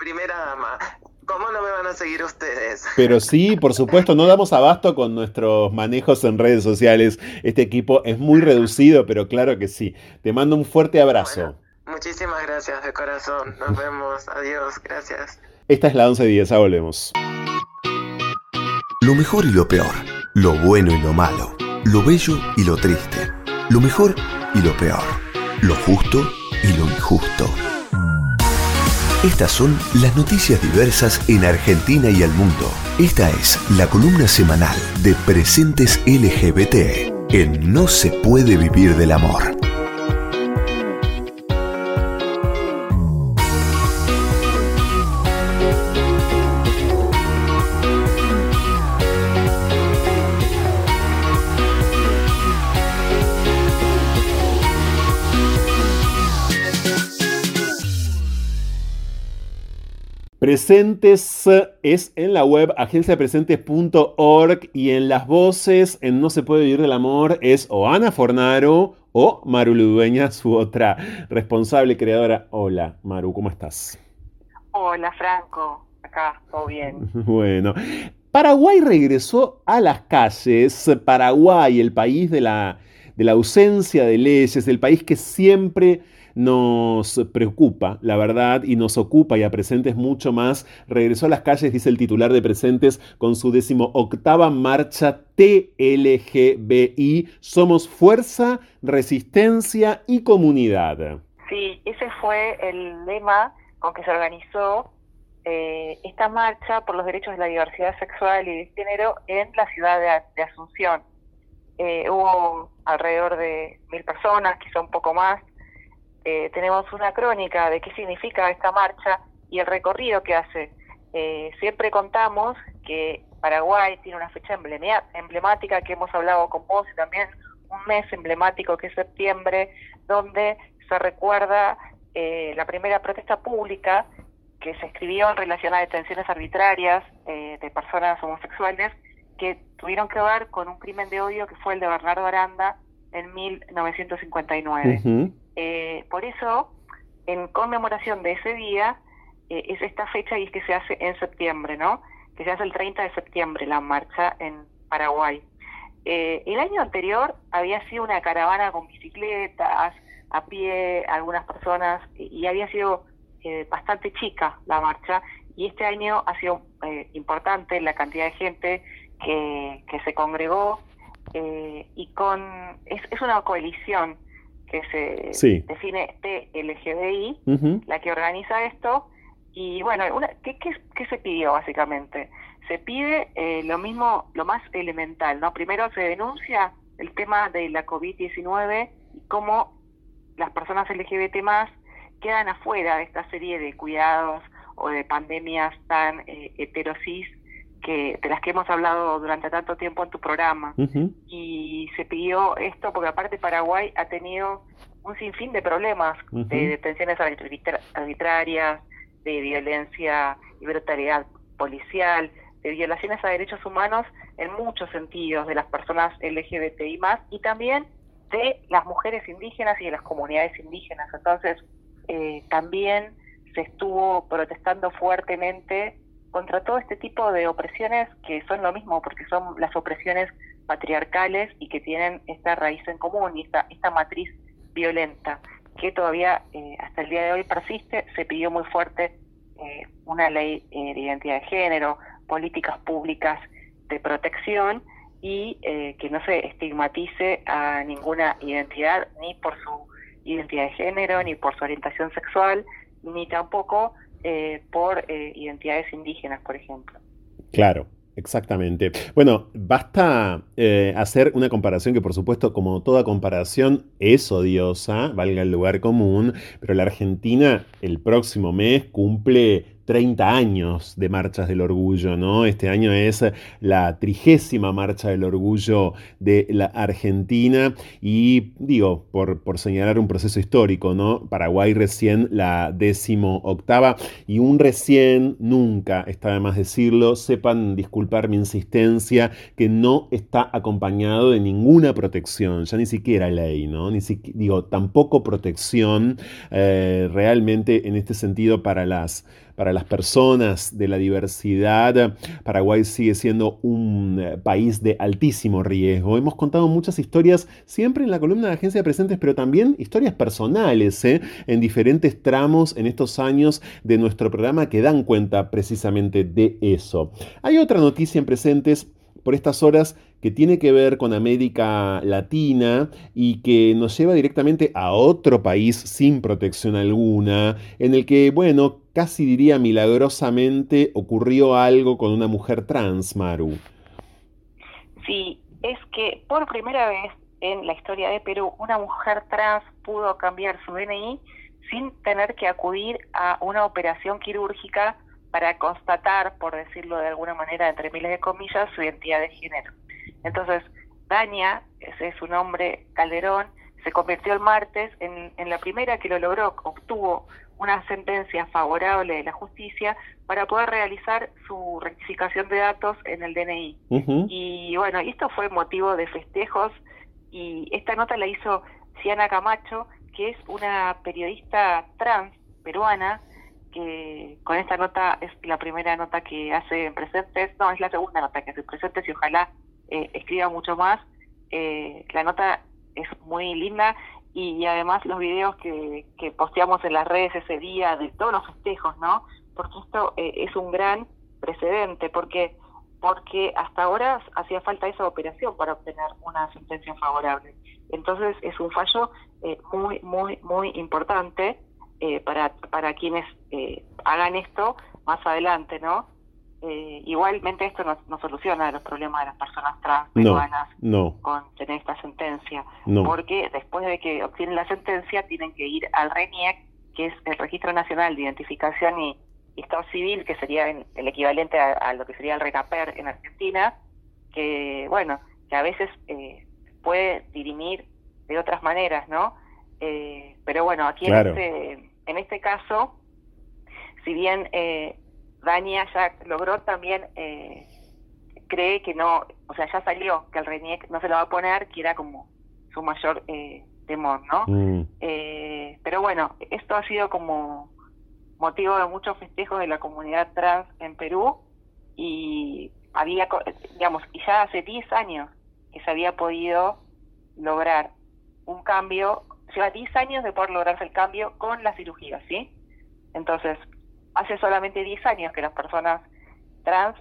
[SPEAKER 7] primera dama. ¿Cómo no me van a seguir ustedes?
[SPEAKER 5] Pero sí, por supuesto, no damos abasto con nuestros manejos en redes sociales. Este equipo es muy reducido, pero claro que sí. Te mando un fuerte abrazo.
[SPEAKER 7] muchísimas gracias de corazón. Nos vemos. Adiós. Gracias.
[SPEAKER 5] Esta es la 1110. Ya volvemos.
[SPEAKER 6] Lo mejor y lo peor. Lo bueno y lo malo. Lo bello y lo triste. Lo mejor y lo peor. Lo justo y lo injusto. Estas son las noticias diversas en Argentina y el mundo. Esta es la columna semanal de Presentes LGBT en No se puede vivir del amor.
[SPEAKER 5] Presentes es en la web agenciapresentes.org y en las voces en No se puede vivir del amor es o Ana Fornaro o Maru Ludueña, su otra responsable creadora. Hola Maru, ¿cómo estás?
[SPEAKER 8] Hola Franco, acá, todo bien.
[SPEAKER 5] Bueno, Paraguay regresó a las calles. Paraguay, el país de la, de la ausencia de leyes, el país que siempre nos preocupa, la verdad, y nos ocupa y a Presentes mucho más. Regresó a las calles, dice el titular de Presentes, con su décimo octava marcha TLGBI. Somos fuerza, resistencia y comunidad.
[SPEAKER 8] Sí, ese fue el lema con que se organizó eh, esta marcha por los derechos de la diversidad sexual y de género en la ciudad de, Asunción. Eh, hubo alrededor de mil personas, quizá un poco más, eh, tenemos una crónica de qué significa esta marcha y el recorrido que hace. Eh, siempre contamos que Paraguay tiene una fecha emblemática que hemos hablado con vos y también un mes emblemático que es septiembre, donde se recuerda eh, la primera protesta pública que se escribió en relación a detenciones arbitrarias de personas homosexuales que tuvieron que ver con un crimen de odio que fue el de Bernardo Aranda en 1959. Eh, por eso, en conmemoración de ese día, eh, es esta fecha y es que se hace en septiembre, ¿no? Que se hace el 30 de septiembre la marcha en Paraguay. Eh, el año anterior había sido una caravana con bicicletas, a pie, algunas personas, y, había sido bastante chica la marcha, y este año ha sido importante la cantidad de gente que, que se congregó, y con es, es una coalición que se define TLGBI, la que organiza esto, Y bueno, una, ¿qué, qué, qué se pidió básicamente? Se pide eh, lo mismo, lo más elemental, ¿no? Primero se denuncia el tema de la COVID-19 y cómo las personas LGBT más quedan afuera de esta serie de cuidados o de pandemias tan eh, heterosis que de las que hemos hablado durante tanto tiempo en tu programa. Y se pidió esto porque aparte Paraguay ha tenido un sinfín de problemas, de detenciones arbitrarias, de violencia y brutalidad policial, de violaciones a derechos humanos en muchos sentidos de las personas LGBTI más y también de las mujeres indígenas y de las comunidades indígenas. Entonces, eh, también se estuvo protestando fuertemente contra todo este tipo de opresiones que son lo mismo, porque son las opresiones patriarcales y que tienen esta raíz en común y esta, esta matriz violenta, que todavía eh, hasta el día de hoy persiste. Se pidió muy fuerte eh, una ley de identidad de género, políticas públicas de protección y que no se estigmatice a ninguna identidad, ni por su identidad de género, ni por su orientación sexual, ni tampoco eh, por eh, identidades indígenas, por ejemplo.
[SPEAKER 5] Claro, Exactamente. Bueno, basta eh, hacer una comparación que por supuesto, como toda comparación, es odiosa, valga el lugar común, pero la Argentina el próximo mes cumple 30 años de marchas del orgullo, ¿no? Este año es la trigésima marcha del orgullo de la Argentina y digo, por, por señalar un proceso histórico, ¿no? Paraguay recién la décimo octava y un recién nunca, está de más decirlo, sepan disculpar mi insistencia, que no está acompañado de ninguna protección, ya ni siquiera ley, ¿no? Ni digo, tampoco protección eh, realmente en este sentido para las para las personas de la diversidad. Paraguay sigue siendo un eh, país de altísimo riesgo. Hemos contado muchas historias siempre en la columna de Agencia de Presentes, pero también historias personales ¿eh? en diferentes tramos en estos años de nuestro programa que dan cuenta precisamente de eso. Hay otra noticia en Presentes por estas horas que tiene que ver con América Latina y que nos lleva directamente a otro país sin protección alguna, en el que, bueno, casi diría milagrosamente ocurrió algo con una mujer trans, Maru.
[SPEAKER 8] Sí, es que por primera vez en la historia de Perú una mujer trans pudo cambiar su DNI sin tener que acudir a una operación quirúrgica para constatar, por decirlo de alguna manera, entre miles de comillas, su identidad de género. Entonces, Dania, ese es su nombre, Calderón, se convirtió el martes en, la primera que lo logró, obtuvo una sentencia favorable de la justicia para poder realizar su rectificación de datos en el DNI. Y bueno, esto fue motivo de festejos y esta nota la hizo Ciana Camacho, que es una periodista trans peruana que con esta nota es la primera nota que hace en presentes, no, es la segunda nota que hace en presentes y ojalá eh, escriba mucho más. Eh, la nota es muy linda y, además los videos que, que posteamos en las redes ese día de todos los festejos, ¿no? Porque esto eh, es un gran precedente, porque porque hasta ahora hacía falta esa operación para obtener una sentencia favorable. Entonces es un fallo muy, muy, muy importante para, para quienes hagan esto más adelante, ¿no? Eh, igualmente esto no, soluciona los problemas de las personas trans peruanas con tener esta sentencia, porque después de que obtienen la sentencia tienen que ir al RENIEC, que es el Registro Nacional de Identificación y, Estado Civil, que sería el equivalente a, lo que sería el RECAPER en Argentina, que bueno, que a veces eh, puede dirimir de otras maneras, ¿no? Eh, pero bueno, aquí en este en este caso, si bien eh, Dania ya logró también, eh, cree que no, o sea, ya salió que el RENIEC no se lo va a poner, que era como su mayor eh, temor, ¿no? Mm. Eh, pero bueno, esto ha sido como motivo de muchos festejos de la comunidad trans en Perú y había, digamos, y ya hace 10 años que se había podido lograr un cambio, lleva 10 años de poder lograrse el cambio con la cirugía, ¿sí? Entonces, hace solamente 10 años que las personas trans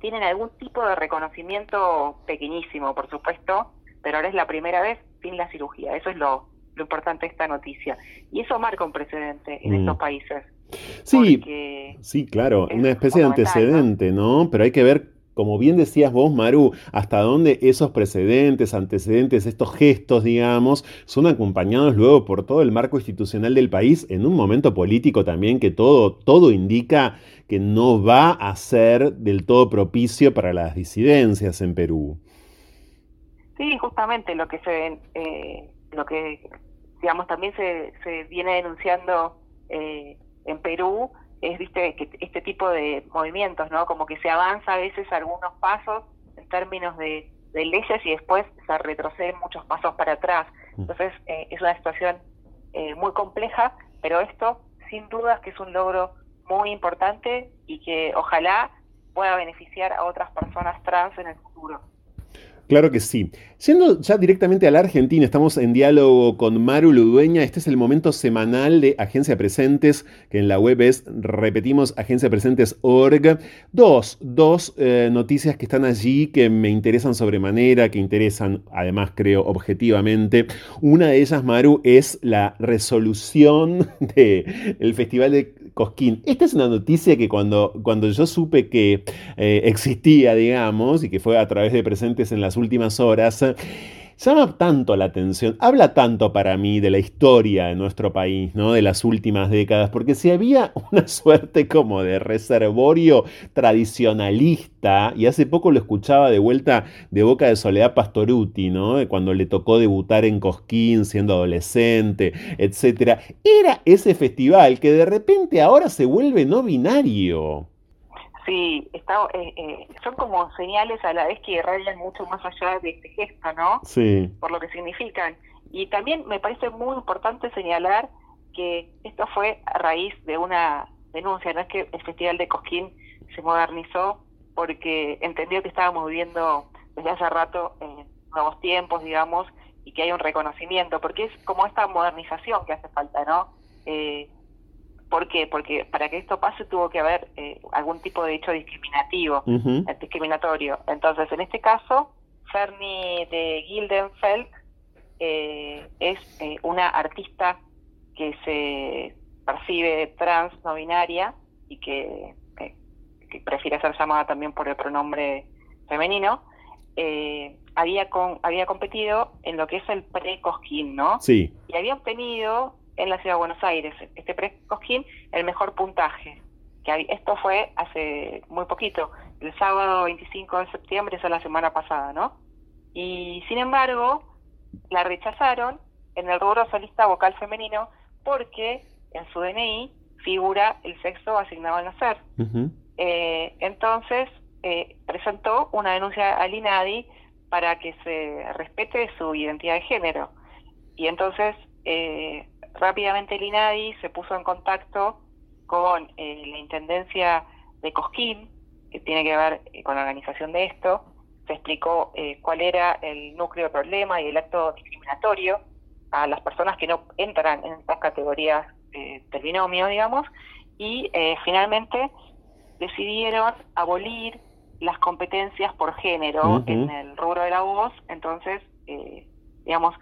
[SPEAKER 8] tienen algún tipo de reconocimiento pequeñísimo, por supuesto, pero ahora es la primera vez sin la cirugía. Eso es lo, lo importante de esta noticia. Y eso marca un precedente en mm. estos países.
[SPEAKER 5] Sí, sí, claro, una especie de antecedente, ¿no? Pero hay que ver, como bien decías vos, Maru, hasta dónde esos precedentes, antecedentes, estos gestos, digamos, son acompañados luego por todo el marco institucional del país en un momento político también que todo, todo indica que no va a ser del todo propicio para las disidencias en Perú.
[SPEAKER 8] Sí, justamente lo que se eh, lo que digamos también se, se viene denunciando eh, en Perú es viste que este tipo de movimientos, ¿no? Como que se avanza a veces algunos pasos en términos de, de leyes y después se retroceden muchos pasos para atrás. Entonces eh, es una situación eh, muy compleja, pero esto sin dudas que es un logro muy importante y que ojalá pueda beneficiar a otras personas trans en el futuro.
[SPEAKER 5] Claro que sí. Yendo ya directamente a la Argentina, estamos en diálogo con Maru Ludueña. Este es el momento semanal de Agencia Presentes, que en la web es, repetimos, agenciapresentes.org. Dos, dos eh, noticias que están allí que me interesan sobremanera, que interesan, además, creo, objetivamente. Una de ellas, Maru, es la resolución del Festival de Cosquín. Esta es una noticia que cuando, cuando yo supe que eh, existía, digamos, y que fue a través de Presentes en las últimas horas, llama tanto la atención, habla tanto para mí de la historia de nuestro país, ¿no? De las últimas décadas, porque si había una suerte como de reservorio tradicionalista, y hace poco lo escuchaba de vuelta de boca de Soledad Pastoruti, ¿no? Cuando le tocó debutar en Cosquín siendo adolescente, etcétera, era ese festival que de repente ahora se vuelve no binario.
[SPEAKER 8] Sí, está, eh, eh, son como señales a la vez que rayan mucho más allá de este gesto, ¿no?
[SPEAKER 5] Sí.
[SPEAKER 8] Por lo que significan. Y también me parece muy importante señalar que esto fue a raíz de una denuncia, no es que el Festival de Cosquín se modernizó porque entendió que estábamos viviendo desde hace rato en nuevos tiempos, digamos, y que hay un reconocimiento, porque es como esta modernización que hace falta, ¿no? Eh, ¿Por qué? Porque para que esto pase tuvo que haber eh, algún tipo de hecho discriminativo, eh, discriminatorio. Entonces, en este caso, Fernie de Gildenfeld eh, es eh, una artista que se percibe trans, no binaria, y que, que- que prefiere ser llamada también por el pronombre femenino. eh, había, con, había competido en lo que es el pre-Cosquín, ¿no?
[SPEAKER 5] Sí.
[SPEAKER 8] y había obtenido en la ciudad de Buenos Aires, este pre-Cosquín, el mejor puntaje. Que hab- esto fue hace muy poquito, el sábado 25 de septiembre, esa es la semana pasada, ¿no? Y sin embargo, la rechazaron en el rubro solista vocal femenino porque en su DNI figura el sexo asignado al nacer. Eh, entonces, eh, presentó una denuncia al INADI para que se respete su identidad de género. Y entonces, eh, rápidamente el INADI se puso en contacto con eh, la Intendencia de Cosquín, que tiene que ver eh, con la organización de esto, se explicó eh, cuál era el núcleo de problema y el acto discriminatorio a las personas que no entran en estas categorías eh, del binomio, digamos, y eh, finalmente decidieron abolir las competencias por género en el rubro de la voz, entonces, eh, digamos,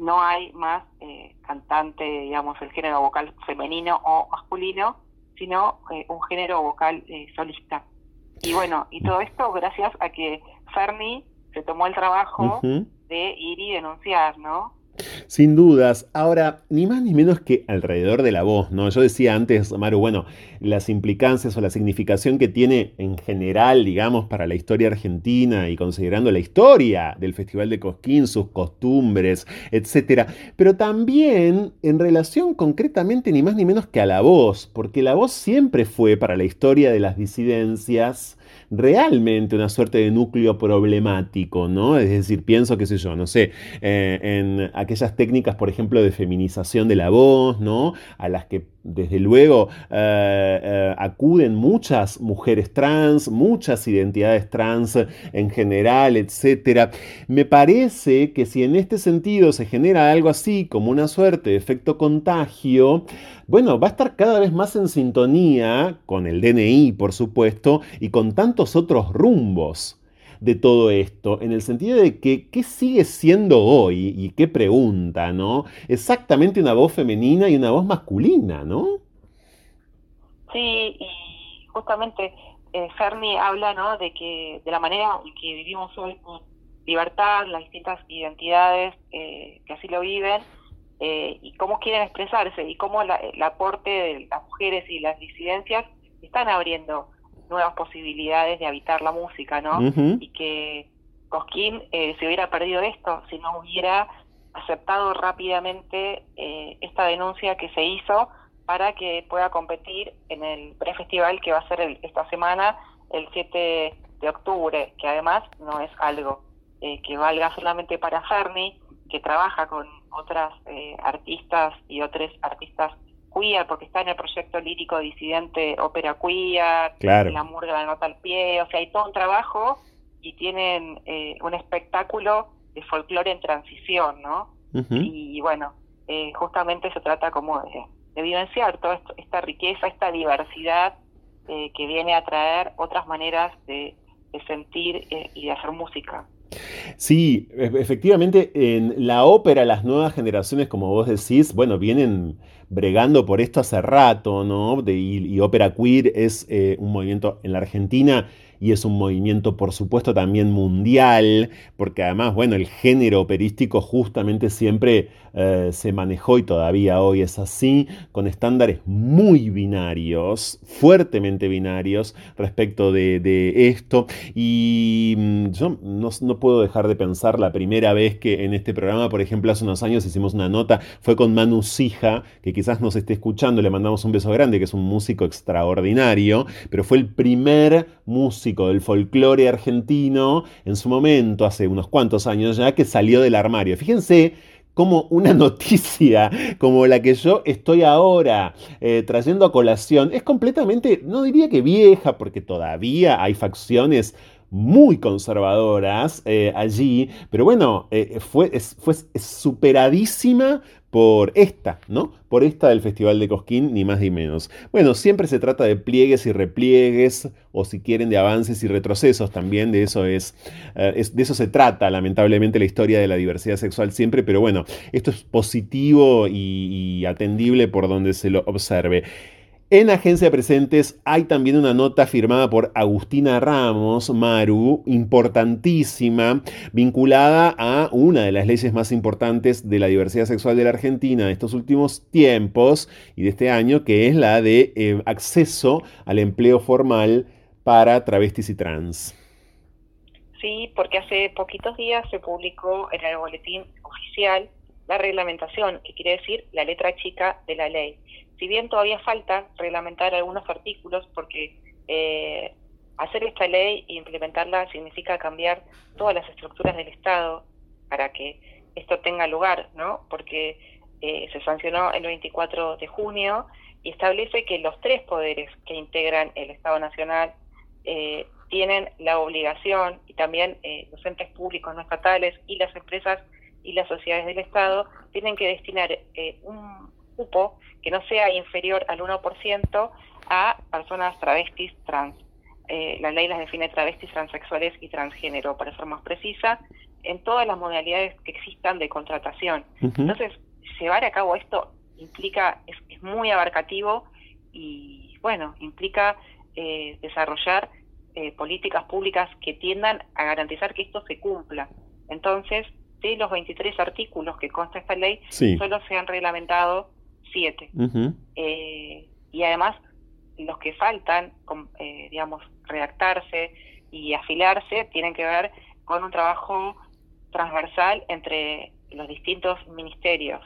[SPEAKER 8] no hay más eh, cantante, digamos, el género vocal femenino o masculino, sino eh, un género vocal eh, solista. Y bueno, y todo esto gracias a que Ferni se tomó el trabajo de ir y denunciar, ¿no?
[SPEAKER 5] Sin dudas. Ahora, ni más ni menos que alrededor de la voz, ¿no? Yo decía antes, Maru, bueno, las implicancias o la significación que tiene en general, digamos, para la historia argentina y considerando la historia del Festival de Cosquín, sus costumbres, etcétera. Pero también en relación concretamente ni más ni menos que a la voz, porque la voz siempre fue para la historia de las disidencias realmente una suerte de núcleo problemático, ¿no? Es decir, pienso, qué sé yo, no sé, eh, en aquellas técnicas, por ejemplo, de feminización de la voz, ¿no? A las que desde luego eh, eh, acuden muchas mujeres trans, muchas identidades trans en general, etcétera. Me parece que si en este sentido se genera algo así como una suerte de efecto contagio, bueno, va a estar cada vez más en sintonía con el DNI, por supuesto, y con tantos otros rumbos de todo esto, en el sentido de que qué sigue siendo hoy y qué pregunta, ¿no? Exactamente una voz femenina y una voz masculina, ¿no?
[SPEAKER 8] Sí, y justamente eh, Fermi habla ¿no? de que de la manera en que vivimos hoy con libertad, las distintas identidades eh, que así lo viven, eh, y cómo quieren expresarse, y cómo la, el aporte de las mujeres y las disidencias están abriendo nuevas posibilidades de habitar la música, ¿no? Y que Cosquín eh, se hubiera perdido esto si no hubiera aceptado rápidamente eh, esta denuncia que se hizo para que pueda competir en el prefestival que va a ser el, esta semana, el 7 de octubre, que además no es algo eh, que valga solamente para Fermi, que trabaja con otras eh, artistas y otros artistas queer, porque está en el proyecto lírico disidente Ópera Queer,
[SPEAKER 5] Claro.
[SPEAKER 8] la murga la nota al pie, o sea, hay todo un trabajo y tienen eh, un espectáculo de folclore en transición, ¿no? Y bueno, eh, justamente se trata como de, de vivenciar toda esto- esta riqueza, esta diversidad eh, que viene a traer otras maneras de, de sentir eh, y de hacer música.
[SPEAKER 5] Sí, e- efectivamente, en la ópera, las nuevas generaciones, como vos decís, bueno, vienen bregando por esto hace rato, ¿no? De- y, y ópera queer es eh, un movimiento en la Argentina y es un movimiento, por supuesto, también mundial, porque además, bueno, el género operístico justamente siempre eh, se manejó y todavía hoy es así, con estándares muy binarios, fuertemente binarios respecto de, de esto. Y mm, yo no, no puedo dejar de pensar la primera vez que en este programa, por ejemplo, hace unos años hicimos una nota, fue con Manu Sija, que quizás nos esté escuchando, le mandamos un beso grande, que es un músico extraordinario, pero fue el primer músico del folclore argentino en su momento, hace unos cuantos años ya, que salió del armario. Fíjense como una noticia como la que yo estoy ahora eh, trayendo a colación es completamente, no diría que vieja, porque todavía hay facciones muy conservadoras eh, allí, pero bueno, eh, fue, fue superadísima por esta, ¿no? Por esta del Festival de Cosquín, ni más ni menos. Bueno, siempre se trata de pliegues y repliegues, o si quieren, de avances y retrocesos también, de eso es, eh, de eso se trata, lamentablemente, la historia de la diversidad sexual siempre, pero bueno, esto es positivo y atendible por donde se lo observe. En Agencia Presentes hay también una nota firmada por Agustina Ramos, Maru, importantísima, vinculada a una de las leyes más importantes de la diversidad sexual de la Argentina de estos últimos tiempos y de este año, que es la de eh, acceso al empleo formal para travestis y trans.
[SPEAKER 8] Sí, porque hace poquitos días se publicó en el boletín oficial la reglamentación, que quiere decir la letra chica de la ley. Si bien todavía falta reglamentar algunos artículos, porque eh, hacer esta ley e implementarla significa cambiar todas las estructuras del Estado para que esto tenga lugar, ¿no? Porque eh, se sancionó el 24 de junio y establece que los tres poderes que integran el Estado Nacional eh, tienen la obligación, y también eh, los entes públicos no estatales y las empresas y las sociedades del Estado, tienen que destinar eh, un cupo que no sea inferior al 1% a personas travestis trans. Eh, la ley las define travestis, transexuales y transgénero, para ser más precisa, en todas las modalidades que existan de contratación. Entonces, llevar a cabo esto implica, es, es muy abarcativo y, bueno, implica eh, desarrollar eh, políticas públicas que tiendan a garantizar que esto se cumpla. Entonces, de los 23 artículos que consta esta ley,
[SPEAKER 5] Sí.
[SPEAKER 8] solo se han reglamentado 7.
[SPEAKER 5] Ujú.
[SPEAKER 8] Eh, y además, los que faltan, eh, digamos, redactarse y afilarse, tienen que ver con un trabajo transversal entre los distintos ministerios.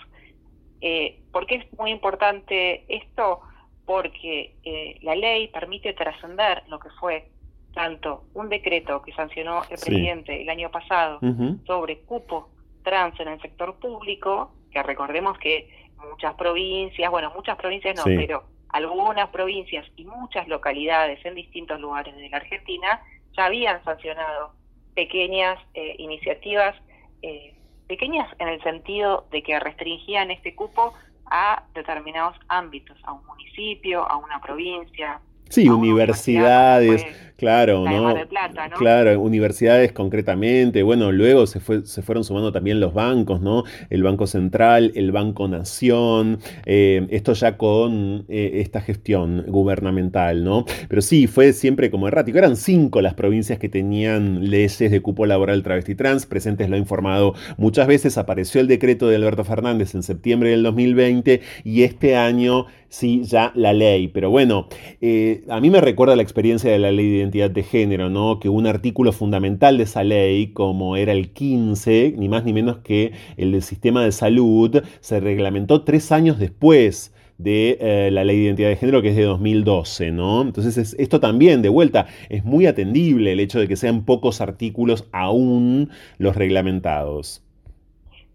[SPEAKER 8] Eh, ¿Por qué es muy importante esto? Porque eh, la ley permite trascender lo que fue tanto un decreto que sancionó el
[SPEAKER 5] Sí.
[SPEAKER 8] presidente el año pasado sobre cupo trans en el sector público, que recordemos que muchas provincias, bueno, muchas provincias no,
[SPEAKER 5] Sí.
[SPEAKER 8] pero algunas provincias y muchas localidades en distintos lugares de la Argentina ya habían sancionado pequeñas eh, iniciativas, eh, pequeñas en el sentido de que restringían este cupo a determinados ámbitos, a un municipio, a una provincia.
[SPEAKER 5] Sí, universidades,
[SPEAKER 8] universidad,
[SPEAKER 5] Claro,
[SPEAKER 8] la de
[SPEAKER 5] ¿no?
[SPEAKER 8] Mar del Plata, ¿no?
[SPEAKER 5] Claro, universidades concretamente. Bueno, luego se, fue, se fueron sumando también los bancos, ¿no? El Banco Central, el Banco Nación, eh, esto ya con eh, esta gestión gubernamental, ¿no? Pero sí, fue siempre como errático. Eran cinco las provincias que tenían leyes de cupo laboral travesti trans. Presentes lo ha informado muchas veces. Apareció el decreto de Alberto Fernández en septiembre del 2020 y este año sí ya la ley. Pero bueno, eh, a mí me recuerda la experiencia de la ley de identidad de género, ¿no? Que un artículo fundamental de esa ley, como era el 15, ni más ni menos que el del sistema de salud, se reglamentó tres años después de eh, la ley de identidad de género que es de 2012, ¿no? Entonces es- esto también, de vuelta, es muy atendible el hecho de que sean pocos artículos aún los reglamentados.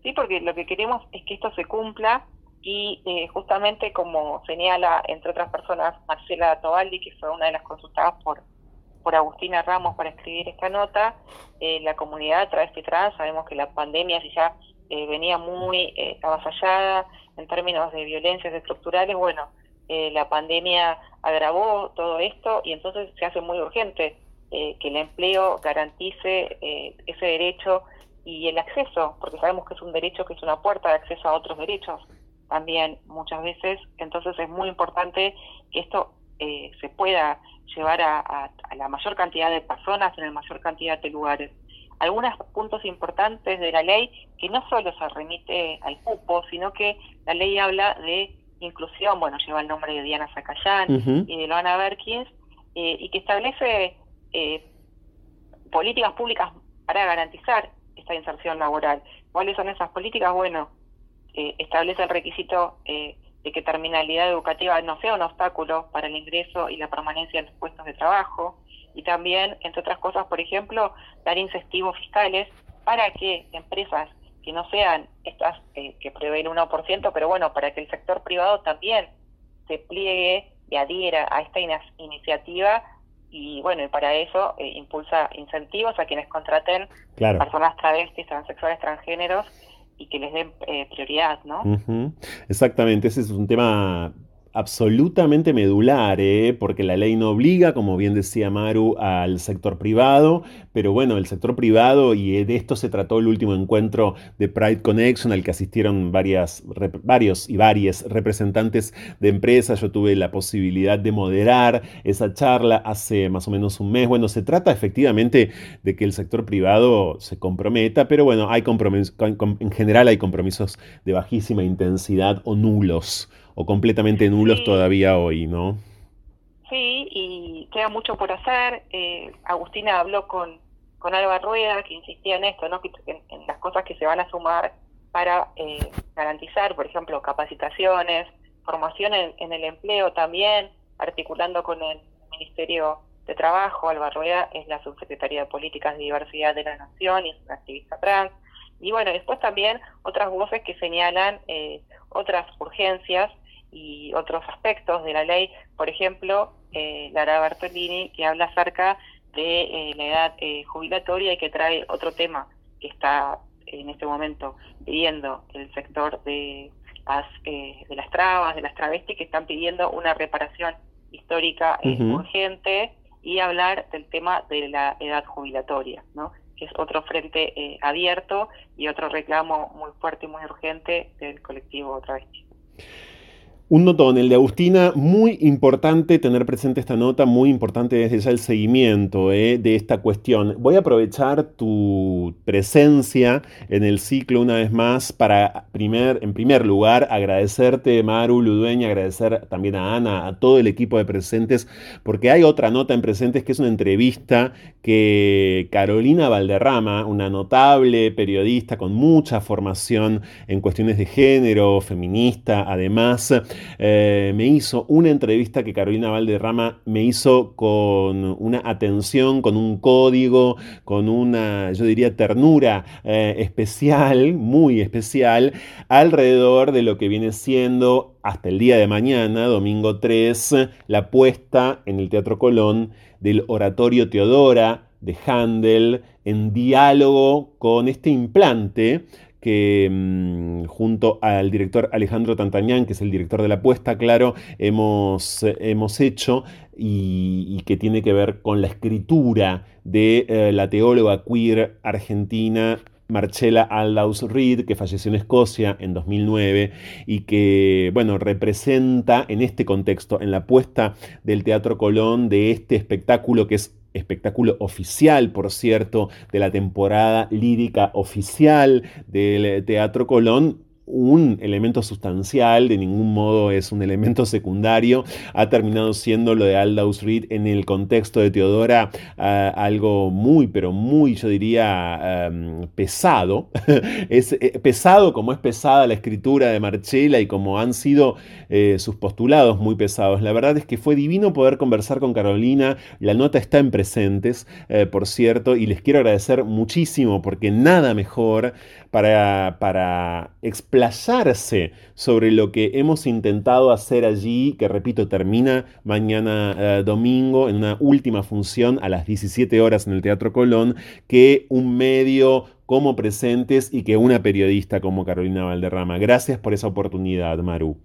[SPEAKER 8] Sí, porque lo que queremos es que esto se cumpla y eh, justamente como señala, entre otras personas, Marcela Tobaldi, que fue una de las consultadas por, por Agustina Ramos para escribir esta nota, eh, la comunidad travesti trans, sabemos que la pandemia si ya eh, venía muy eh, avasallada en términos de violencias estructurales, bueno, eh, la pandemia agravó todo esto y entonces se hace muy urgente eh, que el empleo garantice ese derecho y el acceso, porque sabemos que es un derecho que es una puerta de acceso a otros derechos también muchas veces, entonces es muy importante que esto se pueda llevar a, a- a la mayor cantidad de personas en la mayor cantidad de lugares. Algunos puntos importantes de la ley que no solo se remite al cupo, sino que la ley habla de inclusión, bueno, lleva el nombre de Diana Zacayán y de Loana Berkins, eh, y que establece eh, políticas públicas para garantizar esta inserción laboral. ¿Cuáles son esas políticas? Bueno, eh, establece el requisito eh, de que terminalidad educativa no sea un obstáculo para el ingreso y la permanencia en los puestos de trabajo y también, entre otras cosas, por ejemplo, dar incentivos fiscales para que empresas que no sean estas eh, que prevén 1%, pero bueno, para que el sector privado también se pliegue y adhiera a esta iniciativa y bueno, y para eso eh, impulsa incentivos a quienes contraten
[SPEAKER 5] Claro.
[SPEAKER 8] personas travestis, transexuales, transgéneros y que les den eh, prioridad, ¿no?
[SPEAKER 5] Ujú, Exactamente, ese es un tema absolutamente medular, ¿eh? porque la ley no obliga, como bien decía Maru, al sector privado, pero bueno, el sector privado, y de esto se trató el último encuentro de Pride Connection, al que asistieron varias, varios y varias representantes de empresas. Yo tuve la posibilidad de moderar esa charla hace más o menos un mes. Bueno, se trata efectivamente de que el sector privado se comprometa, pero bueno, hay compromisos, en general hay compromisos de bajísima intensidad o nulos, o completamente nulos
[SPEAKER 8] Sí.
[SPEAKER 5] todavía hoy, ¿no?
[SPEAKER 8] Sí, y queda mucho por hacer. Eh, Agustina habló con, con Alba Rueda, que insistía en esto, ¿no? que, en, en las cosas que se van a sumar para eh, garantizar, por ejemplo, capacitaciones, formación en, en el empleo también, articulando con el Ministerio de Trabajo. Alba Rueda es la subsecretaria de Políticas de Diversidad de la Nación y es una activista trans. Y bueno, después también otras voces que señalan eh, otras urgencias y otros aspectos de la ley, por ejemplo, eh, Lara Bertolini, que habla acerca de eh, la edad eh, jubilatoria y que trae otro tema que está en este momento pidiendo el sector de las, eh, de las trabas, de las travestis, que están pidiendo una reparación histórica eh, urgente y hablar del tema de la edad jubilatoria, ¿no? que es otro frente eh, abierto y otro reclamo muy fuerte y muy urgente del colectivo travesti.
[SPEAKER 5] Un notón, el de Agustina, muy importante tener presente esta nota, muy importante desde ya el seguimiento eh, de esta cuestión. Voy a aprovechar tu presencia en el ciclo una vez más para, primer, en primer lugar, agradecerte, Maru Ludueña, agradecer también a Ana, a todo el equipo de presentes, porque hay otra nota en presentes que es una entrevista que Carolina Valderrama, una notable periodista con mucha formación en cuestiones de género, feminista, además, eh, me hizo una entrevista que Carolina Valderrama me hizo con una atención, con un código, con una, yo diría, ternura eh, especial, muy especial, alrededor de lo que viene siendo hasta el día de mañana, domingo 3, la puesta en el Teatro Colón del Oratorio Teodora de Handel en diálogo con este implante que mm, junto al director Alejandro Tantañán, que es el director de la apuesta, claro, hemos, hemos hecho y, que tiene que ver con la escritura de eh, la teóloga queer argentina Marcella Aldaus Reed, que falleció en Escocia en 2009 y que, bueno, representa en este contexto, en la puesta del Teatro Colón de este espectáculo que es espectáculo oficial, por cierto, de la temporada lírica oficial del Teatro Colón, un elemento sustancial, de ningún modo es un elemento secundario, ha terminado siendo lo de Aldous Reed en el contexto de Teodora ah, algo muy, pero muy, yo diría, pesado. es eh, pesado como es pesada la escritura de Marchela y como han sido eh, sus postulados muy pesados. La verdad es que fue divino poder conversar con Carolina, la nota está en presentes, eh, por cierto, y les quiero agradecer muchísimo porque nada mejor para, para explayarse sobre lo que hemos intentado hacer allí, que repito, termina mañana eh, domingo en una última función a las 17 horas en el Teatro Colón, que un medio como presentes y que una periodista como Carolina Valderrama. Gracias por esa oportunidad, Maru.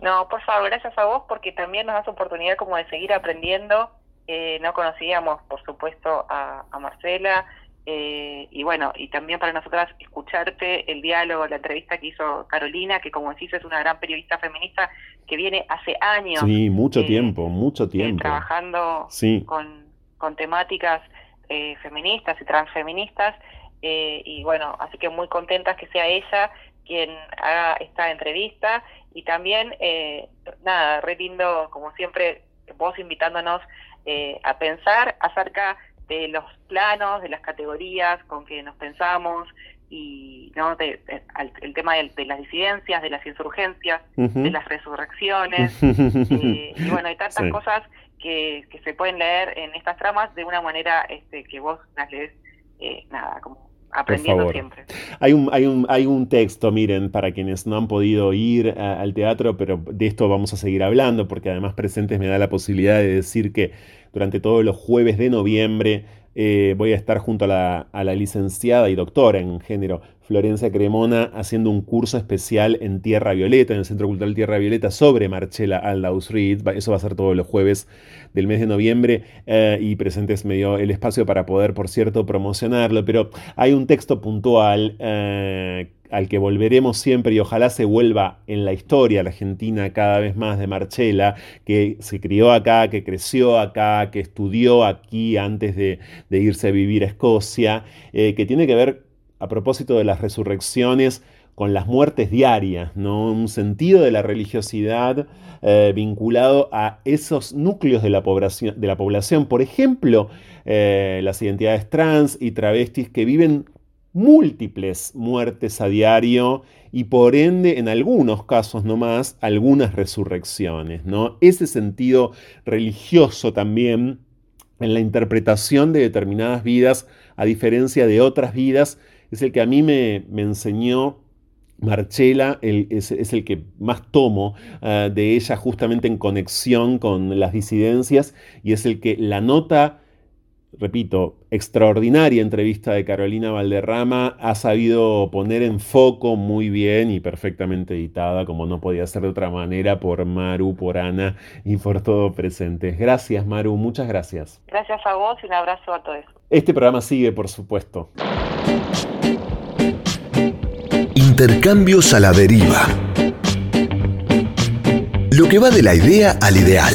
[SPEAKER 8] No, por favor, gracias a vos porque también nos das oportunidad como de seguir aprendiendo. Eh, no conocíamos, por supuesto, a Marcela, eh, y bueno, y también para nosotras escucharte el diálogo, la entrevista que hizo Carolina, que como decís es una gran periodista feminista que viene hace años.
[SPEAKER 5] Sí, mucho eh, tiempo, mucho eh, tiempo.
[SPEAKER 8] trabajando con, con temáticas feministas y transfeministas. y bueno, así que muy contentas que sea ella quien haga esta entrevista. Y también, nada, re lindo, como siempre, vos invitándonos a pensar acerca de los planos, de las categorías con que nos pensamos y ¿no? de, el tema de, las disidencias, de las insurgencias, de las resurrecciones, eh, y bueno, hay tantas cosas que, que, se pueden leer en estas tramas de una manera este, que vos las lees, eh, nada, como aprendiendo siempre.
[SPEAKER 5] Hay un, hay, un, hay un texto, miren, para quienes no han podido ir al teatro, pero de esto vamos a seguir hablando, porque además presentes me da la posibilidad de decir que durante todos los jueves de noviembre eh, voy a estar junto a la, licenciada y doctora en género Florencia Cremona haciendo un curso especial en Tierra Violeta, en el Centro Cultural Tierra Violeta, sobre Marcela Aldaus Reed. Eso va a ser todos los jueves del mes de noviembre eh, y presentes me dio el espacio para poder, por cierto, promocionarlo. Pero hay un texto puntual eh, al que volveremos siempre y ojalá se vuelva en la historia la Argentina cada vez más de Marchela, que se crió acá, que creció acá, que estudió aquí antes de, irse a vivir a Escocia, eh, que tiene que ver, a propósito de las resurrecciones, con las muertes diarias, ¿no? un sentido de la religiosidad eh, vinculado a esos núcleos de la población, de la población. por ejemplo, eh, las identidades trans y travestis que viven múltiples muertes a diario y por ende, en algunos casos nomás, algunas resurrecciones. ¿no? Ese sentido religioso también en la interpretación de determinadas vidas, a diferencia de otras vidas, es el que a mí me, enseñó Marchela es, el que más tomo ah, de ella justamente en conexión con las disidencias y es el que la nota repito, extraordinaria entrevista de Carolina Valderrama, ha sabido poner en foco muy bien y perfectamente editada, como no podía ser de otra manera, por Maru, por Ana y por todo presentes. Gracias, Maru, muchas gracias.
[SPEAKER 8] Gracias a vos y un abrazo a todos.
[SPEAKER 5] Este programa sigue, por supuesto.
[SPEAKER 6] Intercambios a la deriva. Lo que va de la idea al ideal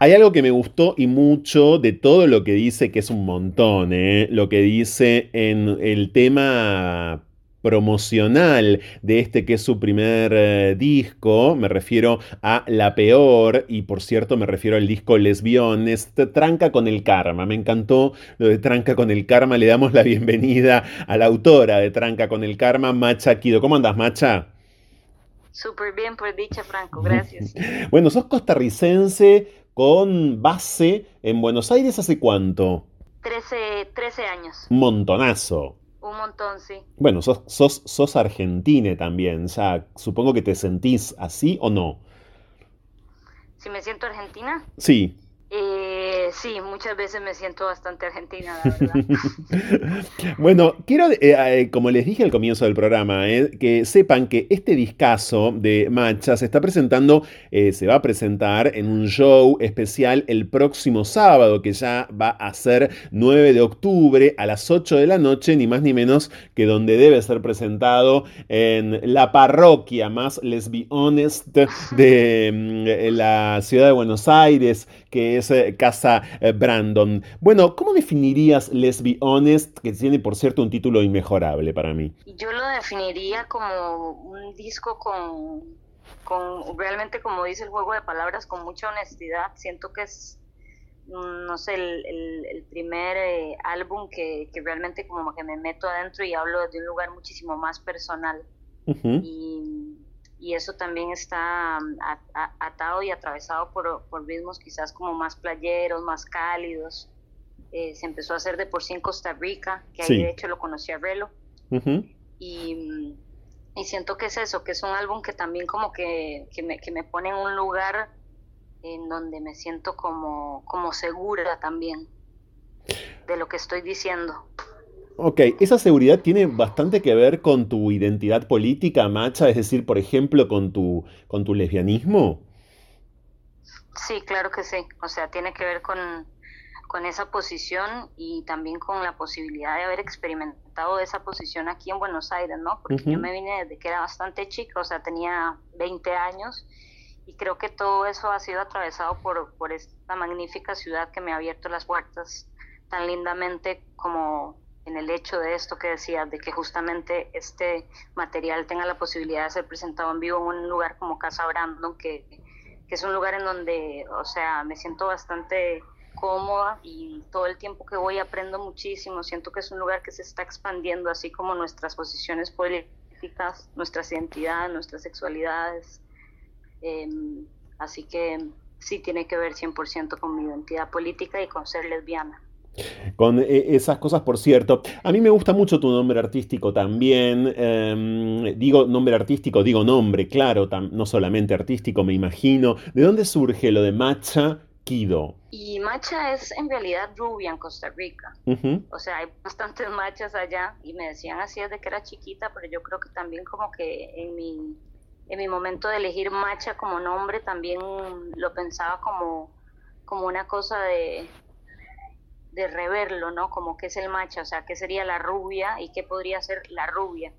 [SPEAKER 5] Hay algo que me gustó y mucho de todo lo que dice, que es un montón, ¿eh? lo que dice en el tema promocional de este que es su primer eh, disco, me refiero a La Peor y por cierto me refiero al disco Lesbiones, Tranca con el Karma, me encantó lo de Tranca con el Karma, le damos la bienvenida a la autora de Tranca con el Karma, Macha Kido. ¿Cómo andas, Macha?
[SPEAKER 9] Súper bien, por dicha, Franco, gracias.
[SPEAKER 5] bueno, sos costarricense con base en Buenos Aires hace cuánto?
[SPEAKER 9] 13, 13 años.
[SPEAKER 5] Montonazo.
[SPEAKER 9] Un montón, sí.
[SPEAKER 5] Bueno, sos, sos, sos argentina también, ya supongo que te sentís así o no.
[SPEAKER 9] ¿Si me siento argentina?
[SPEAKER 5] Sí.
[SPEAKER 9] Eh, sí, muchas veces me siento bastante argentina, la verdad.
[SPEAKER 5] bueno, quiero, eh, eh, como les dije al comienzo del programa, que sepan que este discazo de Macha se está presentando, se va a presentar en un show especial el próximo sábado, que ya va a ser 9 de octubre a las 8 de la noche, ni más ni menos que donde debe ser presentado en la parroquia más, let's be honest, de mm, la ciudad de Buenos Aires, que es eh, Casa eh, Brandon. Bueno, ¿cómo definirías Let's Be Honest, que tiene por cierto un título inmejorable para mí?
[SPEAKER 9] Yo lo definiría como un disco con, con realmente, como dice el juego de palabras, con mucha honestidad. Siento que es mm, no sé, el, primer eh, álbum que, que, realmente como que me meto adentro y hablo de un lugar muchísimo más personal. Y y eso también está mm, atado y atravesado por, por, ritmos quizás como más playeros, más cálidos. Eh, se empezó a hacer de por sí en Costa Rica, que ahí de hecho lo conocí a Relo. y, mm, y, siento que es eso, que es un álbum que también como que, que, me, que me pone en un lugar en donde me siento como, como segura también de lo que estoy diciendo.
[SPEAKER 5] Ok, esa seguridad tiene bastante que ver con tu identidad política, Macha, es decir, por ejemplo, con tu, con tu lesbianismo.
[SPEAKER 9] Sí, claro que sí. O sea, tiene que ver con, esa posición y también con la posibilidad de haber experimentado esa posición aquí en Buenos Aires, ¿no? Porque yo me vine desde que era bastante chica, o sea, tenía 20 años y creo que todo eso ha sido atravesado por, por esta magnífica ciudad que me ha abierto las puertas tan lindamente como en el hecho de esto que decías, de que justamente este material tenga la posibilidad de ser presentado en vivo en un lugar como Casa Brandon, que, es un lugar en donde, o sea, me siento bastante cómoda y todo el tiempo que voy aprendo muchísimo. Siento que es un lugar que se está expandiendo, así como nuestras posiciones políticas, nuestras identidades, nuestras sexualidades. Em, así que sí tiene que ver 100% con mi identidad política y con ser lesbiana.
[SPEAKER 5] Con eh, esas cosas, por cierto. A mí me gusta mucho tu nombre artístico también. Em, digo nombre artístico, digo nombre, claro, no solamente artístico, me imagino. ¿De dónde surge lo de Macha Kido?
[SPEAKER 9] Y Macha es en realidad rubia en Costa Rica. O sea, hay bastantes machas allá y me decían así desde que era chiquita, pero yo creo que también como que en mi, en mi momento de elegir Macha como nombre también lo pensaba como, como una cosa de de reverlo, ¿no? Como que es el macho, o sea, qué sería la rubia y qué podría ser la rubia,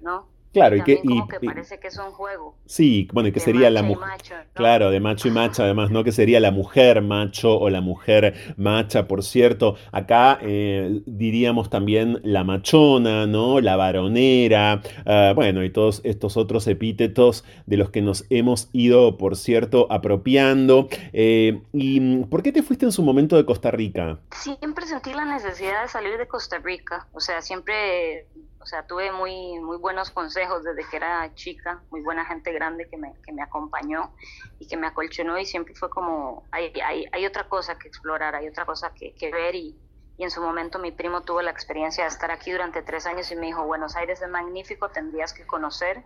[SPEAKER 9] ¿no?
[SPEAKER 5] Claro,
[SPEAKER 9] y,
[SPEAKER 5] que
[SPEAKER 9] como que parece que es un juego.
[SPEAKER 5] Sí, bueno, y que sería la mujer. Claro, de macho y macha, además, ¿no? Que sería la mujer macho o la mujer macha, por cierto. Acá eh, diríamos también la machona, ¿no? La varonera, ah, bueno, y todos estos otros epítetos de los que nos hemos ido, por cierto, apropiando. Eh, ¿Y por qué te fuiste en su momento de Costa Rica?
[SPEAKER 9] Siempre sentí la necesidad de salir de Costa Rica, o sea, siempre o sea, tuve muy, muy buenos consejos desde que era chica, muy buena gente grande que me, que me acompañó y que me acolchonó y siempre fue como, hay, hay, hay otra cosa que explorar, hay otra cosa que, que ver y, y, en su momento mi primo tuvo la experiencia de estar aquí durante tres años y me dijo, Buenos Aires es magnífico, tendrías que conocer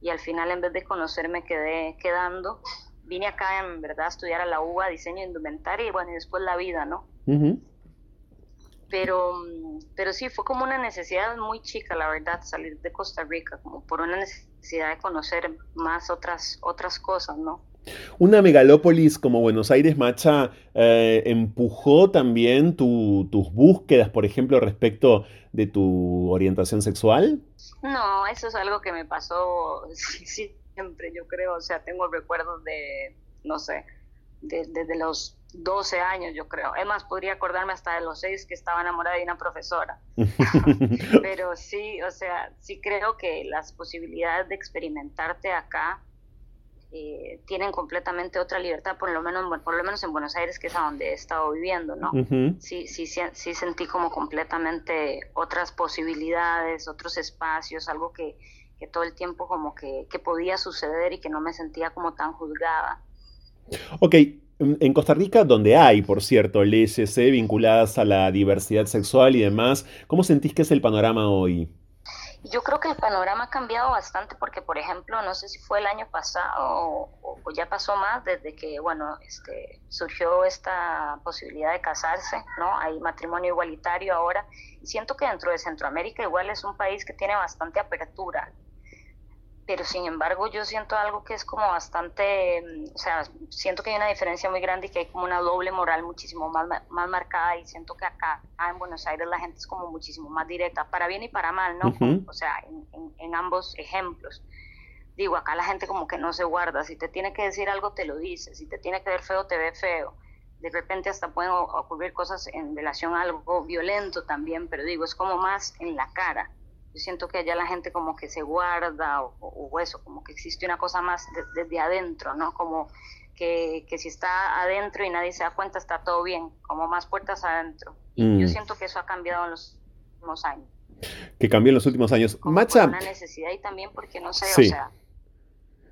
[SPEAKER 9] y al final en vez de conocer me quedé quedando. Vine acá en verdad a estudiar a la UBA, diseño indumentaria y bueno, y después la vida, ¿no? Pero, pero sí, fue como una necesidad muy chica, la verdad, salir de Costa Rica, como por una necesidad de conocer más otras, otras cosas, ¿no?
[SPEAKER 5] Una megalópolis como Buenos Aires, Macha, eh, empujó también tus búsquedas, por ejemplo, respecto de tu orientación sexual?
[SPEAKER 9] No, eso es algo que me pasó siempre, yo creo. O sea, tengo recuerdos de, no sé, desde los 12 años, yo creo. Es más, podría acordarme hasta de los 6 que estaba enamorada de una profesora. Pero sí, o sea, sí creo que las posibilidades de experimentarte acá eh, tienen completamente otra libertad, por lo menos por lo menos en Buenos Aires, que es a donde he estado viviendo, ¿no? sí, sí, sí, sí sentí como completamente otras posibilidades, otros espacios, algo que, que todo el tiempo como que, que podía suceder y que no me sentía como tan juzgada.
[SPEAKER 5] Ok, en Costa Rica, donde hay, por cierto, leyes eh, vinculadas a la diversidad sexual y demás, ¿cómo sentís que es el panorama hoy?
[SPEAKER 9] Yo creo que el panorama ha cambiado bastante porque, por ejemplo, no sé si fue el año pasado o, ya pasó más desde que, bueno, este, surgió esta posibilidad de casarse, ¿no? Hay matrimonio igualitario ahora. Y siento que dentro de Centroamérica igual es un país que tiene bastante apertura pero sin embargo yo siento algo que es como bastante, mm, o sea, siento que hay una diferencia muy grande y que hay como una doble moral muchísimo más, más marcada y siento que acá, en Buenos Aires la gente es como muchísimo más directa, para bien y para mal, ¿no? O sea, en, en, ambos ejemplos. Digo, acá la gente como que no se guarda, si te tiene que decir algo te lo dice, si te tiene que ver feo te ve feo. De repente hasta pueden ocurrir cosas en relación a algo violento también, pero digo, es como más en la cara yo siento que allá la gente como que se guarda o, eso, como que existe una cosa más desde adentro, ¿no? Como que, que, si está adentro y nadie se da cuenta está todo bien, como más puertas adentro. Y yo mm. siento que eso ha cambiado en los últimos años.
[SPEAKER 5] Que cambió en los últimos años. Como Macha.
[SPEAKER 9] Una necesidad y también porque no sé, o sea.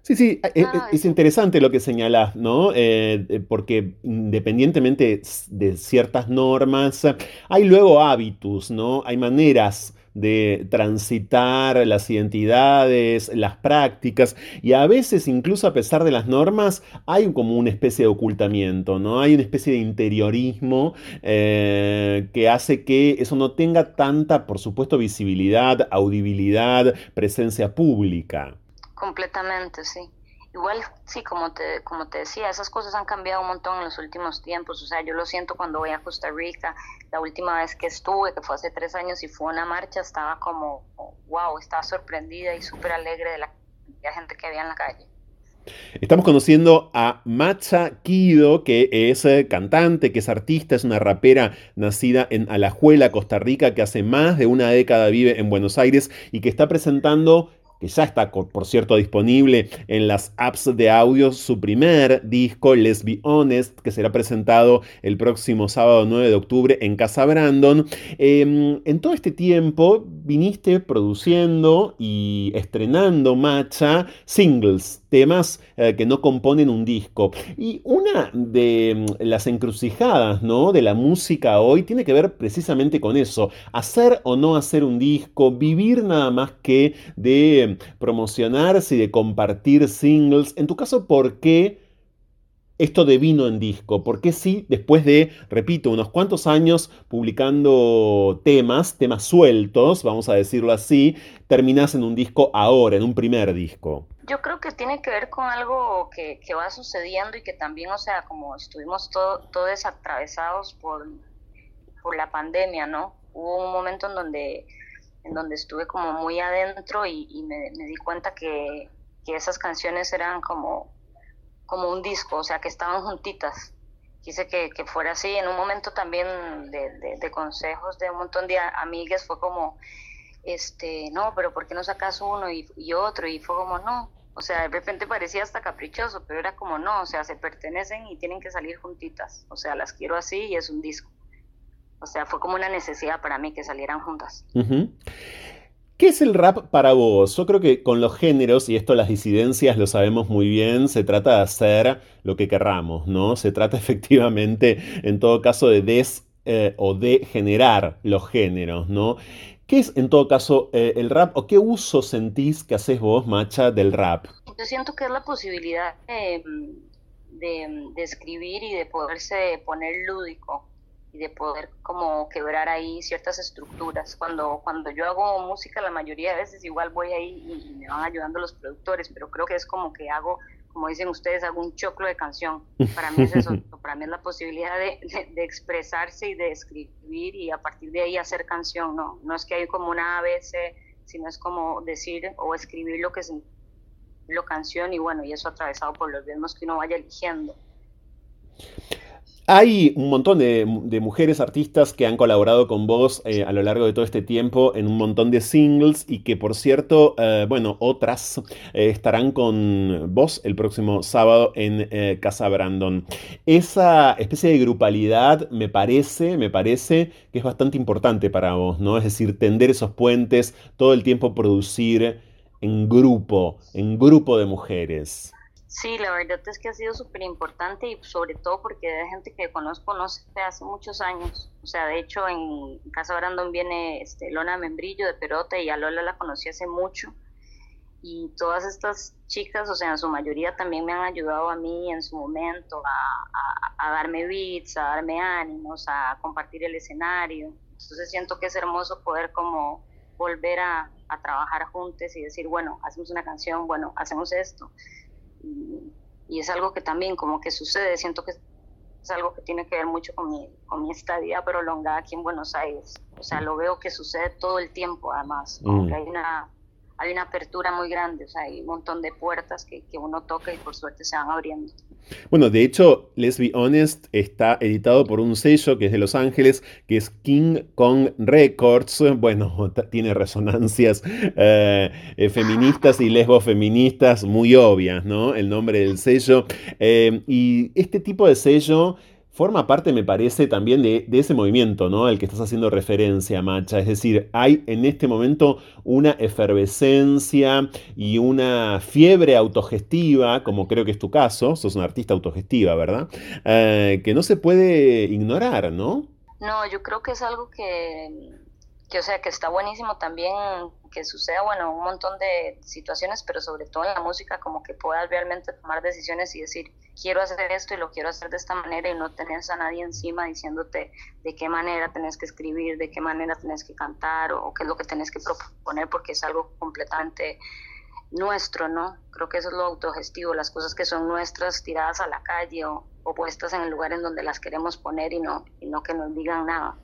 [SPEAKER 5] Sí, sí, e, e, es, interesante lo que señalas, ¿no? Eh, eh, porque independientemente de ciertas normas, hay luego hábitos, ¿no? Hay maneras de transitar las identidades, las prácticas, y a veces incluso a pesar de las normas hay como una especie de ocultamiento, ¿no? Hay una especie de interiorismo eh, que hace que eso no tenga tanta, por supuesto, visibilidad, audibilidad, presencia pública.
[SPEAKER 9] Completamente, sí. Igual, sí, como te, como te decía, esas cosas han cambiado un montón en los últimos tiempos. O sea, yo lo siento cuando voy a Costa Rica. La última vez que estuve, que fue hace tres años y fue una marcha, estaba como, wow, estaba sorprendida y súper alegre de la, gente que había en la calle.
[SPEAKER 5] Estamos conociendo a Macha Kido, que es eh, cantante, que es artista, es una rapera nacida en Alajuela, Costa Rica, que hace más de una década vive en Buenos Aires y que está presentando que ya está, por cierto, disponible en las apps de audio, su primer disco, Let's Be Honest, que será presentado el próximo sábado 9 de octubre en Casa Brandon. Em, en todo este tiempo viniste produciendo y estrenando, Macha, singles, temas eh, que no componen un disco. Y una de em, las encrucijadas ¿no? de la música hoy tiene que ver precisamente con eso, hacer o no hacer un disco, vivir nada más que de promocionarse y de compartir singles. En tu caso, ¿por qué esto de vino en disco? ¿Por qué sí, después de, repito, unos cuantos años publicando temas, temas sueltos, vamos a decirlo así, terminas en un disco ahora, en un primer disco?
[SPEAKER 9] Yo creo que tiene que ver con algo que, va sucediendo y que también, o sea, como estuvimos todos atravesados por la pandemia, ¿no? Hubo un momento en donde en donde estuve como muy adentro y, me, di cuenta que, esas canciones eran como, como un disco, o sea, que estaban juntitas. Quise que, fuera así. En un momento también de, consejos de un montón de amigas fue como, este, no, pero ¿por qué no sacas uno y, y otro? Y fue como, no, o sea, de repente parecía hasta caprichoso, pero era como no, o sea, se pertenecen y tienen que salir juntitas. O sea, las quiero así y es un disco. O sea, fue como una necesidad para mí que salieran juntas.
[SPEAKER 5] ¿Qué es el rap para vos? Yo creo que con los géneros, y esto las disidencias lo sabemos muy bien, se trata de hacer lo que querramos, ¿no? Se trata efectivamente, en todo caso, de des eh, o de generar los géneros, ¿no? ¿Qué es en todo caso eh, el rap o qué uso sentís que haces vos, Macha, del rap?
[SPEAKER 9] Yo siento que es la posibilidad de, de escribir y de poderse poner lúdico de poder como quebrar ahí ciertas estructuras. Cuando, cuando yo hago música, la mayoría de veces igual voy ahí y, me van ayudando los productores, pero creo que es como que hago, como dicen ustedes, hago un choclo de canción. Para mí es eso, para mí es la posibilidad de, de, expresarse y de escribir y a partir de ahí hacer canción, no, no es que hay como una ABC, sino es como decir o escribir lo que es lo canción y bueno, y eso atravesado por los ritmos que uno vaya eligiendo.
[SPEAKER 5] Hay un montón de, mujeres artistas que han colaborado con vos eh, a lo largo de todo este tiempo en un montón de singles y que por cierto, eh, bueno, otras eh, estarán con vos el próximo sábado en Casa Brandon. Esa especie de grupalidad me parece, me parece que es bastante importante para vos, ¿no? Es decir, tender esos puentes, todo el tiempo producir en grupo, en grupo de mujeres.
[SPEAKER 9] Sí, la verdad es que ha sido súper importante y sobre todo porque hay gente que conozco no sé, hace muchos años. O sea, de hecho en Casa Brandon viene este, Lona Membrillo de Perota y a Lola la conocí hace mucho. Y todas estas chicas, o sea, en su mayoría también me han ayudado a mí en su momento a, darme beats, a darme ánimos, a compartir el escenario. Entonces siento que es hermoso poder como volver a, a trabajar juntos y decir, bueno, hacemos una canción, bueno, hacemos esto y, es algo que también como que sucede, siento que es algo que tiene que ver mucho con mi, con mi estadía prolongada aquí en Buenos Aires. O sea, lo veo que sucede todo el tiempo además, como mm. que hay una hay una apertura muy grande, o sea, hay un montón de puertas que, que, uno toca y por suerte se van abriendo.
[SPEAKER 5] Bueno, de hecho, Let's Be Honest está editado por un sello que es de Los Ángeles, que es King Kong Records. Bueno, tiene resonancias eh, eh, feministas y lesbos feministas muy obvias, ¿no? El nombre del sello. Eh, y este tipo de sello forma parte, me parece, también de, ese movimiento, ¿no? Al que estás haciendo referencia, Macha. Es decir, hay en este momento una efervescencia y una fiebre autogestiva, como creo que es tu caso, sos una artista autogestiva, ¿verdad? Eh, que no se puede ignorar, ¿no?
[SPEAKER 9] No, yo creo que es algo que que o sea que está buenísimo también que suceda bueno un montón de situaciones pero sobre todo en la música como que puedas realmente tomar decisiones y decir quiero hacer esto y lo quiero hacer de esta manera y no tenés a nadie encima diciéndote de qué manera tenés que escribir de qué manera tenés que cantar o, qué es lo que tenés que proponer porque es algo completamente nuestro no creo que eso es lo autogestivo las cosas que son nuestras tiradas a la calle o, o puestas en el lugar en donde las queremos poner y no y no que nos digan nada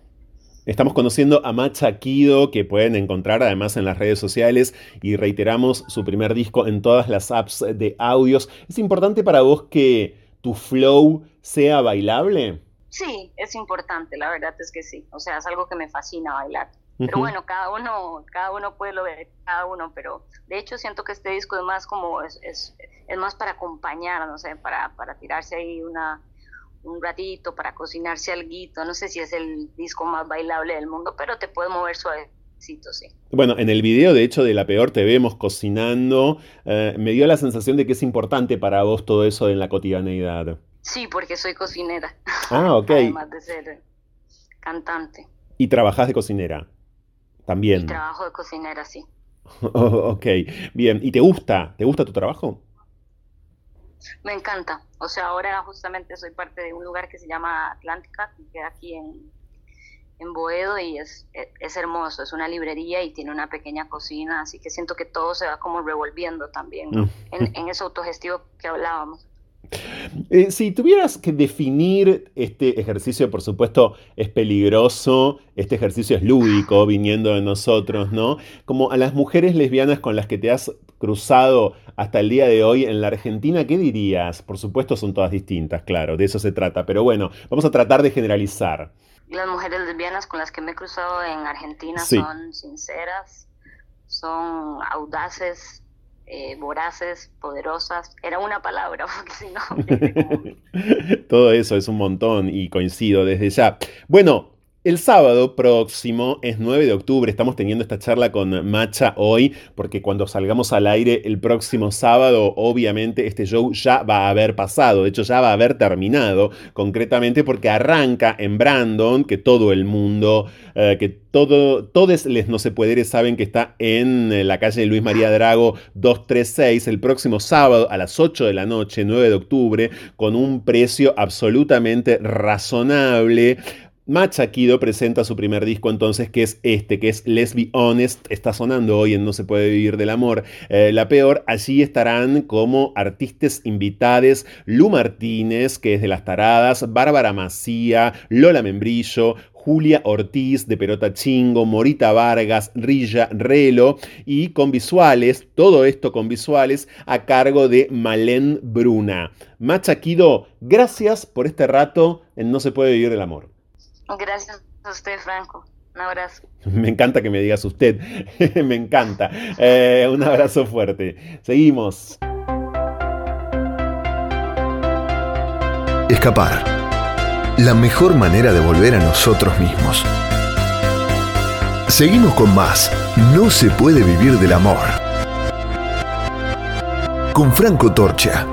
[SPEAKER 5] Estamos conociendo a Macha Kido, que pueden encontrar además en las redes sociales y reiteramos su primer disco en todas las apps de audios. ¿Es importante para vos que tu flow sea bailable?
[SPEAKER 9] Sí, es importante, la verdad es que sí. O sea, es algo que me fascina bailar. Pero bueno, cada uno, cada uno puede lo ver, cada uno, pero de hecho siento que este disco es más como, es, es, es más para acompañar, no sé, para, para tirarse ahí una, un ratito para cocinarse algo. No sé si es el disco más bailable del mundo, pero te puede mover suavecito, sí.
[SPEAKER 5] Bueno, en el video, de hecho, de La Peor te vemos cocinando. Eh, me dio la sensación de que es importante para vos todo eso en la cotidianeidad.
[SPEAKER 9] Sí, porque soy cocinera.
[SPEAKER 5] Ah, ok.
[SPEAKER 9] Además de ser cantante.
[SPEAKER 5] ¿Y trabajás de cocinera? También.
[SPEAKER 9] trabajo de cocinera, sí.
[SPEAKER 5] ok, bien. ¿Y te gusta? ¿Te gusta tu trabajo?
[SPEAKER 9] Me encanta. O sea, ahora justamente soy parte de un lugar que se llama Atlántica, que queda aquí en, en Boedo y es, es, hermoso. Es una librería y tiene una pequeña cocina, así que siento que todo se va como revolviendo también mm. en, en ese autogestivo que hablábamos.
[SPEAKER 5] Eh, si tuvieras que definir este ejercicio, por supuesto, es peligroso, este ejercicio es lúdico, viniendo de nosotros, ¿no? Como a las mujeres lesbianas con las que te has cruzado hasta el día de hoy en la Argentina, ¿qué dirías? Por supuesto son todas distintas, claro, de eso se trata, pero bueno, vamos a tratar de generalizar.
[SPEAKER 9] Las mujeres lesbianas con las que me he cruzado en Argentina son sinceras, son audaces, eh, voraces, poderosas. Era una palabra, porque si
[SPEAKER 5] no... Todo eso es un montón y coincido desde ya. Bueno, el sábado próximo es 9 de octubre, estamos teniendo esta charla con Macha hoy, porque cuando salgamos al aire el próximo sábado, obviamente este show ya va a haber pasado, de hecho ya va a haber terminado, concretamente porque arranca en Brandon, que todo el mundo, eh, que todo, todos les no se puede saben que está en eh, la calle Luis María Drago 236 el próximo sábado a las 8 de la noche, 9 de octubre, con un precio absolutamente razonable Machaquido presenta su primer disco entonces, que es este, que es Let's Be Honest, está sonando hoy en No se puede vivir del amor. Eh, la peor, allí estarán como artistas invitados Lu Martínez, que es de Las Taradas, Bárbara Macía, Lola Membrillo, Julia Ortiz de Perota Chingo, Morita Vargas, Rilla Relo y con visuales, todo esto con visuales a cargo de Malén Bruna. Machaquido, gracias por este rato en No se puede vivir del amor.
[SPEAKER 9] Gracias a usted, Franco. Un abrazo.
[SPEAKER 5] Me encanta que me digas usted, me encanta. Eh, un abrazo fuerte. Seguimos.
[SPEAKER 6] Escapar. La mejor manera de volver a nosotros mismos. Seguimos con más. No se puede vivir del amor. Con Franco Torcha.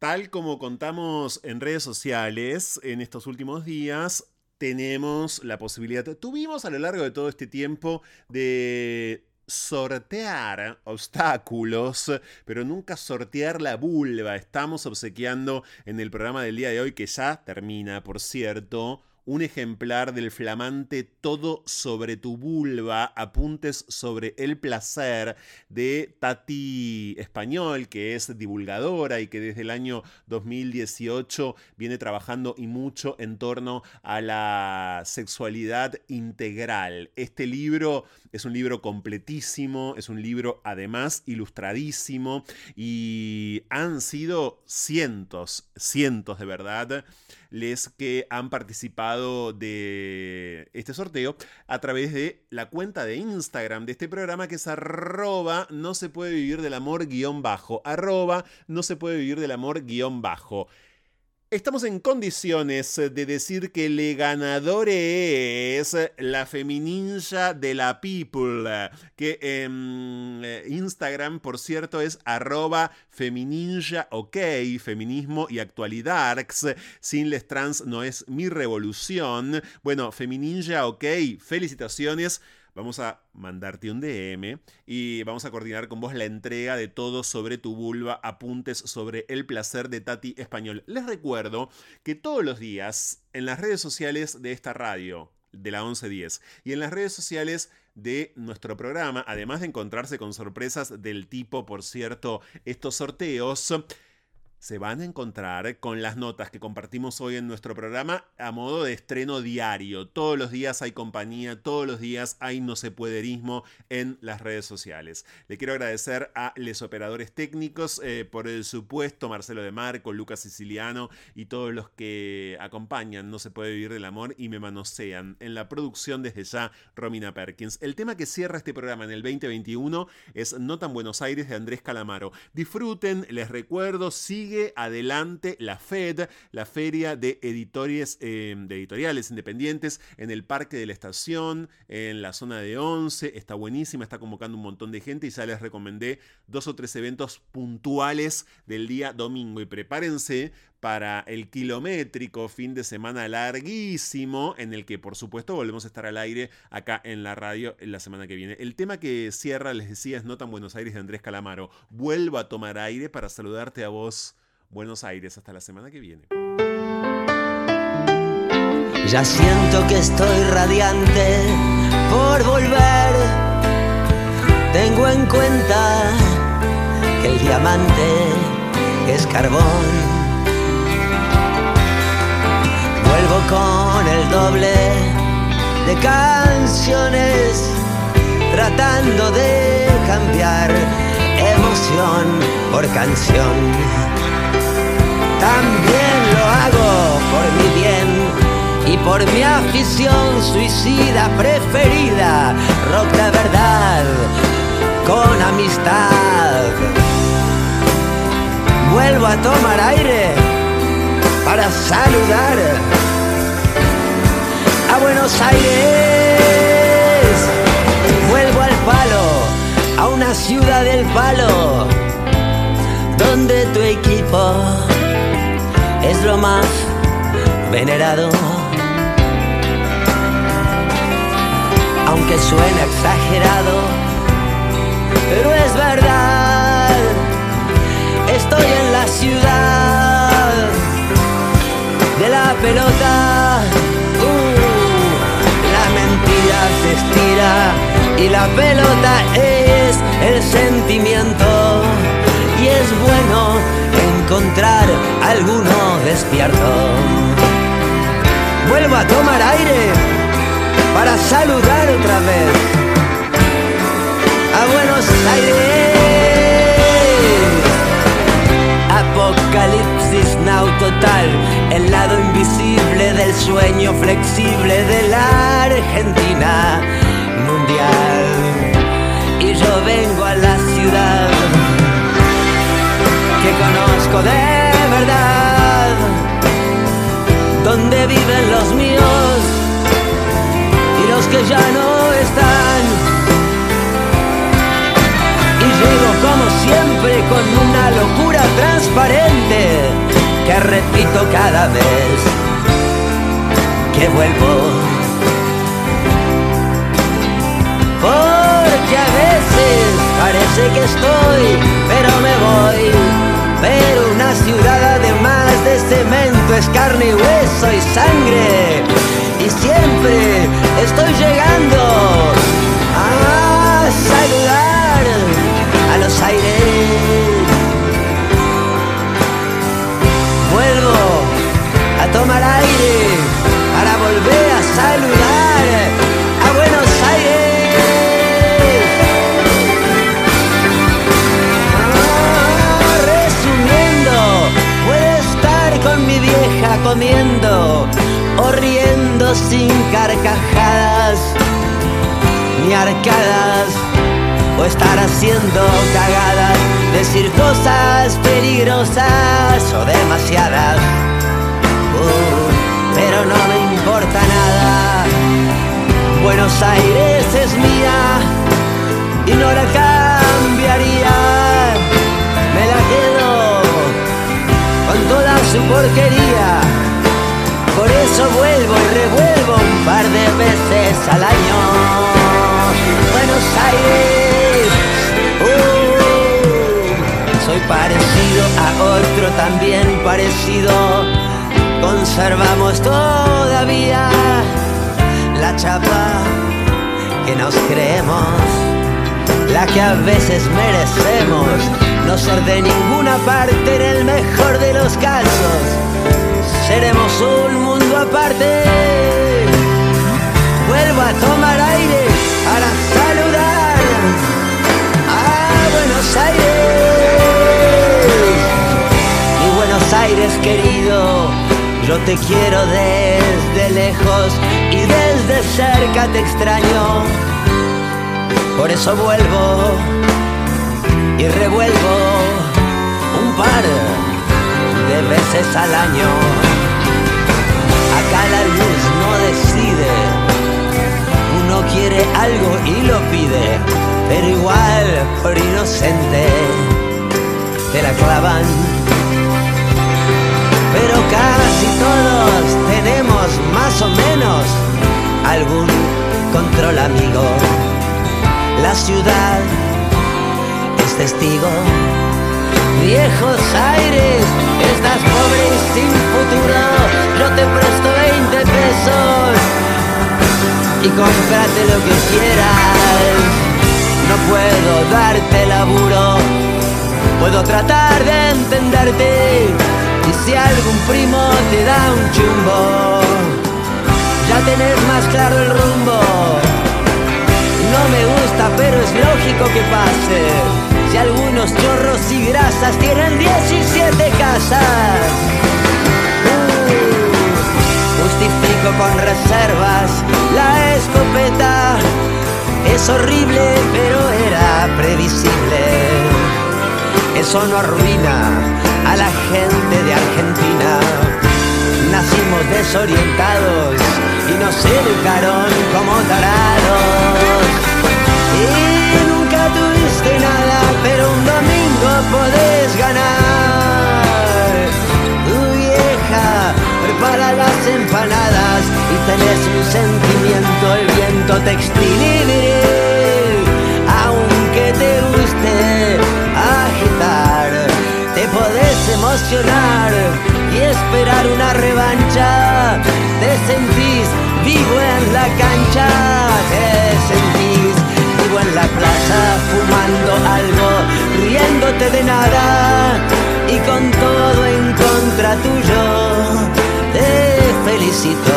[SPEAKER 5] Tal como contamos en redes sociales en estos últimos días, tenemos la posibilidad, tuvimos a lo largo de todo este tiempo de sortear obstáculos, pero nunca sortear la vulva. Estamos obsequiando en el programa del día de hoy, que ya termina, por cierto, un ejemplar del flamante Todo sobre tu vulva, apuntes sobre el placer de Tati Español, que es divulgadora y que desde el año 2018 viene trabajando y mucho en torno a la sexualidad integral. Este libro es un libro completísimo, es un libro además ilustradísimo y han sido cientos, cientos de verdad les que han participado de este sorteo a través de la cuenta de Instagram de este programa que es arroba no se puede vivir del amor guion bajo, arroba no se puede vivir del amor guion bajo. Estamos en condiciones de decir que el ganador es la femininja de la people, que en eh, Instagram, por cierto, es arroba femininja ok, feminismo y actualidad, sin les trans no es mi revolución. Bueno, femininja ok, felicitaciones vamos a mandarte un DM y vamos a coordinar con vos la entrega de todo sobre tu vulva, apuntes sobre el placer de Tati Español. Les recuerdo que todos los días en las redes sociales de esta radio, de la 1110, y en las redes sociales de nuestro programa, además de encontrarse con sorpresas del tipo, por cierto, estos sorteos, se van a encontrar con las notas que compartimos hoy en nuestro programa a modo de estreno diario. Todos los días hay compañía, todos los días hay no se puederismo en las redes sociales. Le quiero agradecer a los operadores técnicos eh, por el supuesto, Marcelo de Marco, Lucas Siciliano y todos los que acompañan No se puede vivir del amor y me manosean. En la producción desde ya, Romina Perkins. El tema que cierra este programa en el 2021 es No tan Buenos Aires de Andrés Calamaro. Disfruten, les recuerdo, sigan adelante la FED, la Feria de, Editores, eh, de Editoriales Independientes, en el Parque de la Estación, en la zona de 11. Está buenísima, está convocando un montón de gente y ya les recomendé dos o tres eventos puntuales del día domingo. Y prepárense para el kilométrico fin de semana larguísimo en el que por supuesto volvemos a estar al aire acá en la radio la semana que viene. El tema que cierra, les decía, es No tan Buenos Aires de Andrés Calamaro. Vuelvo a tomar aire para saludarte a vos Buenos Aires. Hasta la semana que viene.
[SPEAKER 10] Ya siento que estoy radiante por volver. Tengo en cuenta que el diamante es carbón. Vuelvo con el doble de canciones, tratando de cambiar emoción por canción también lo hago por mi bien y por mi afición suicida preferida, rock de verdad, con amistad. Vuelvo a tomar aire para saludar a Buenos Aires. Vuelvo al palo, a una ciudad del palo, donde tu equipo lo más venerado. Aunque suene exagerado, pero es verdad, estoy en la ciudad de la pelota. Uh, la mentira se estira y la pelota es el sentimiento y es bueno encontrar alguno despierto. vuelvo a tomar aire para saludar otra vez a Buenos Aires. Apocalipsis now total, el lado invisible del sueño flexible de la Argentina mundial. Y yo vengo a la ciudad que conozco de verdad, donde viven los míos y los que ya no están. Y llego como siempre con una locura transparente que repito cada vez que vuelvo. Porque a veces parece que estoy, pero me voy. Pero una ciudad además de cemento es carne y hueso y sangre. Y siempre estoy llegando a saludar a los aires. Vuelvo a tomar aire comiendo o riendo sin carcajadas ni arcadas o estar haciendo cagadas, decir cosas peligrosas o demasiadas. Uh, pero no me importa nada. Buenos Aires es mía y no la su porquería. Por eso vuelvo y revuelvo un par de veces al año. Buenos Aires, uh, soy parecido a otro también parecido. Conservamos todavía la chapa que nos creemos, la que a veces merecemos, no ser de ninguna parte en el mejor de los casos. Seremos un mundo aparte. Vuelvo a tomar aire para saludar a Buenos Aires. Mi Buenos Aires querido, yo te quiero desde lejos y desde cerca te extraño. Por eso vuelvo y revuelvo un par de veces al año. Acá la luz no decide, uno quiere algo y lo pide, pero igual por inocente te la clavan. Pero casi todos tenemos más o menos algún control amigo. La ciudad testigo. Viejos aires, estás pobre y sin futuro. Yo te presto 20 pesos y cómprate lo que quieras. No puedo darte laburo, puedo tratar de entenderte. Y si algún primo te da un chumbo, ya tenés más claro el rumbo. No me gusta, pero es lógico que pase. Si algunos chorros y grasas tienen 17 casas. Uh, justifico con reservas la escopeta. Es horrible, pero era previsible. Eso no arruina a la gente de Argentina. Nacimos desorientados y nos educaron como tarados. Y pero un domingo podés ganar. Tu vieja prepara las empanadas y tenés un sentimiento, el viento textil y. Aunque te guste agitar, te podés emocionar y esperar una revancha. Te sentís vivo en la cancha, te sentís la plaza fumando algo, riéndote de nada y con todo en contra tuyo. Te felicito,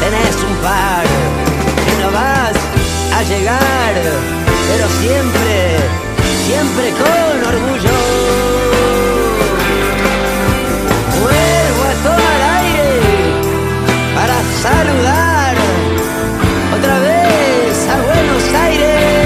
[SPEAKER 10] tenés un par que no vas a llegar, pero siempre, siempre con orgullo. Vuelvo a todo al aire para saludar. Buenos Aires.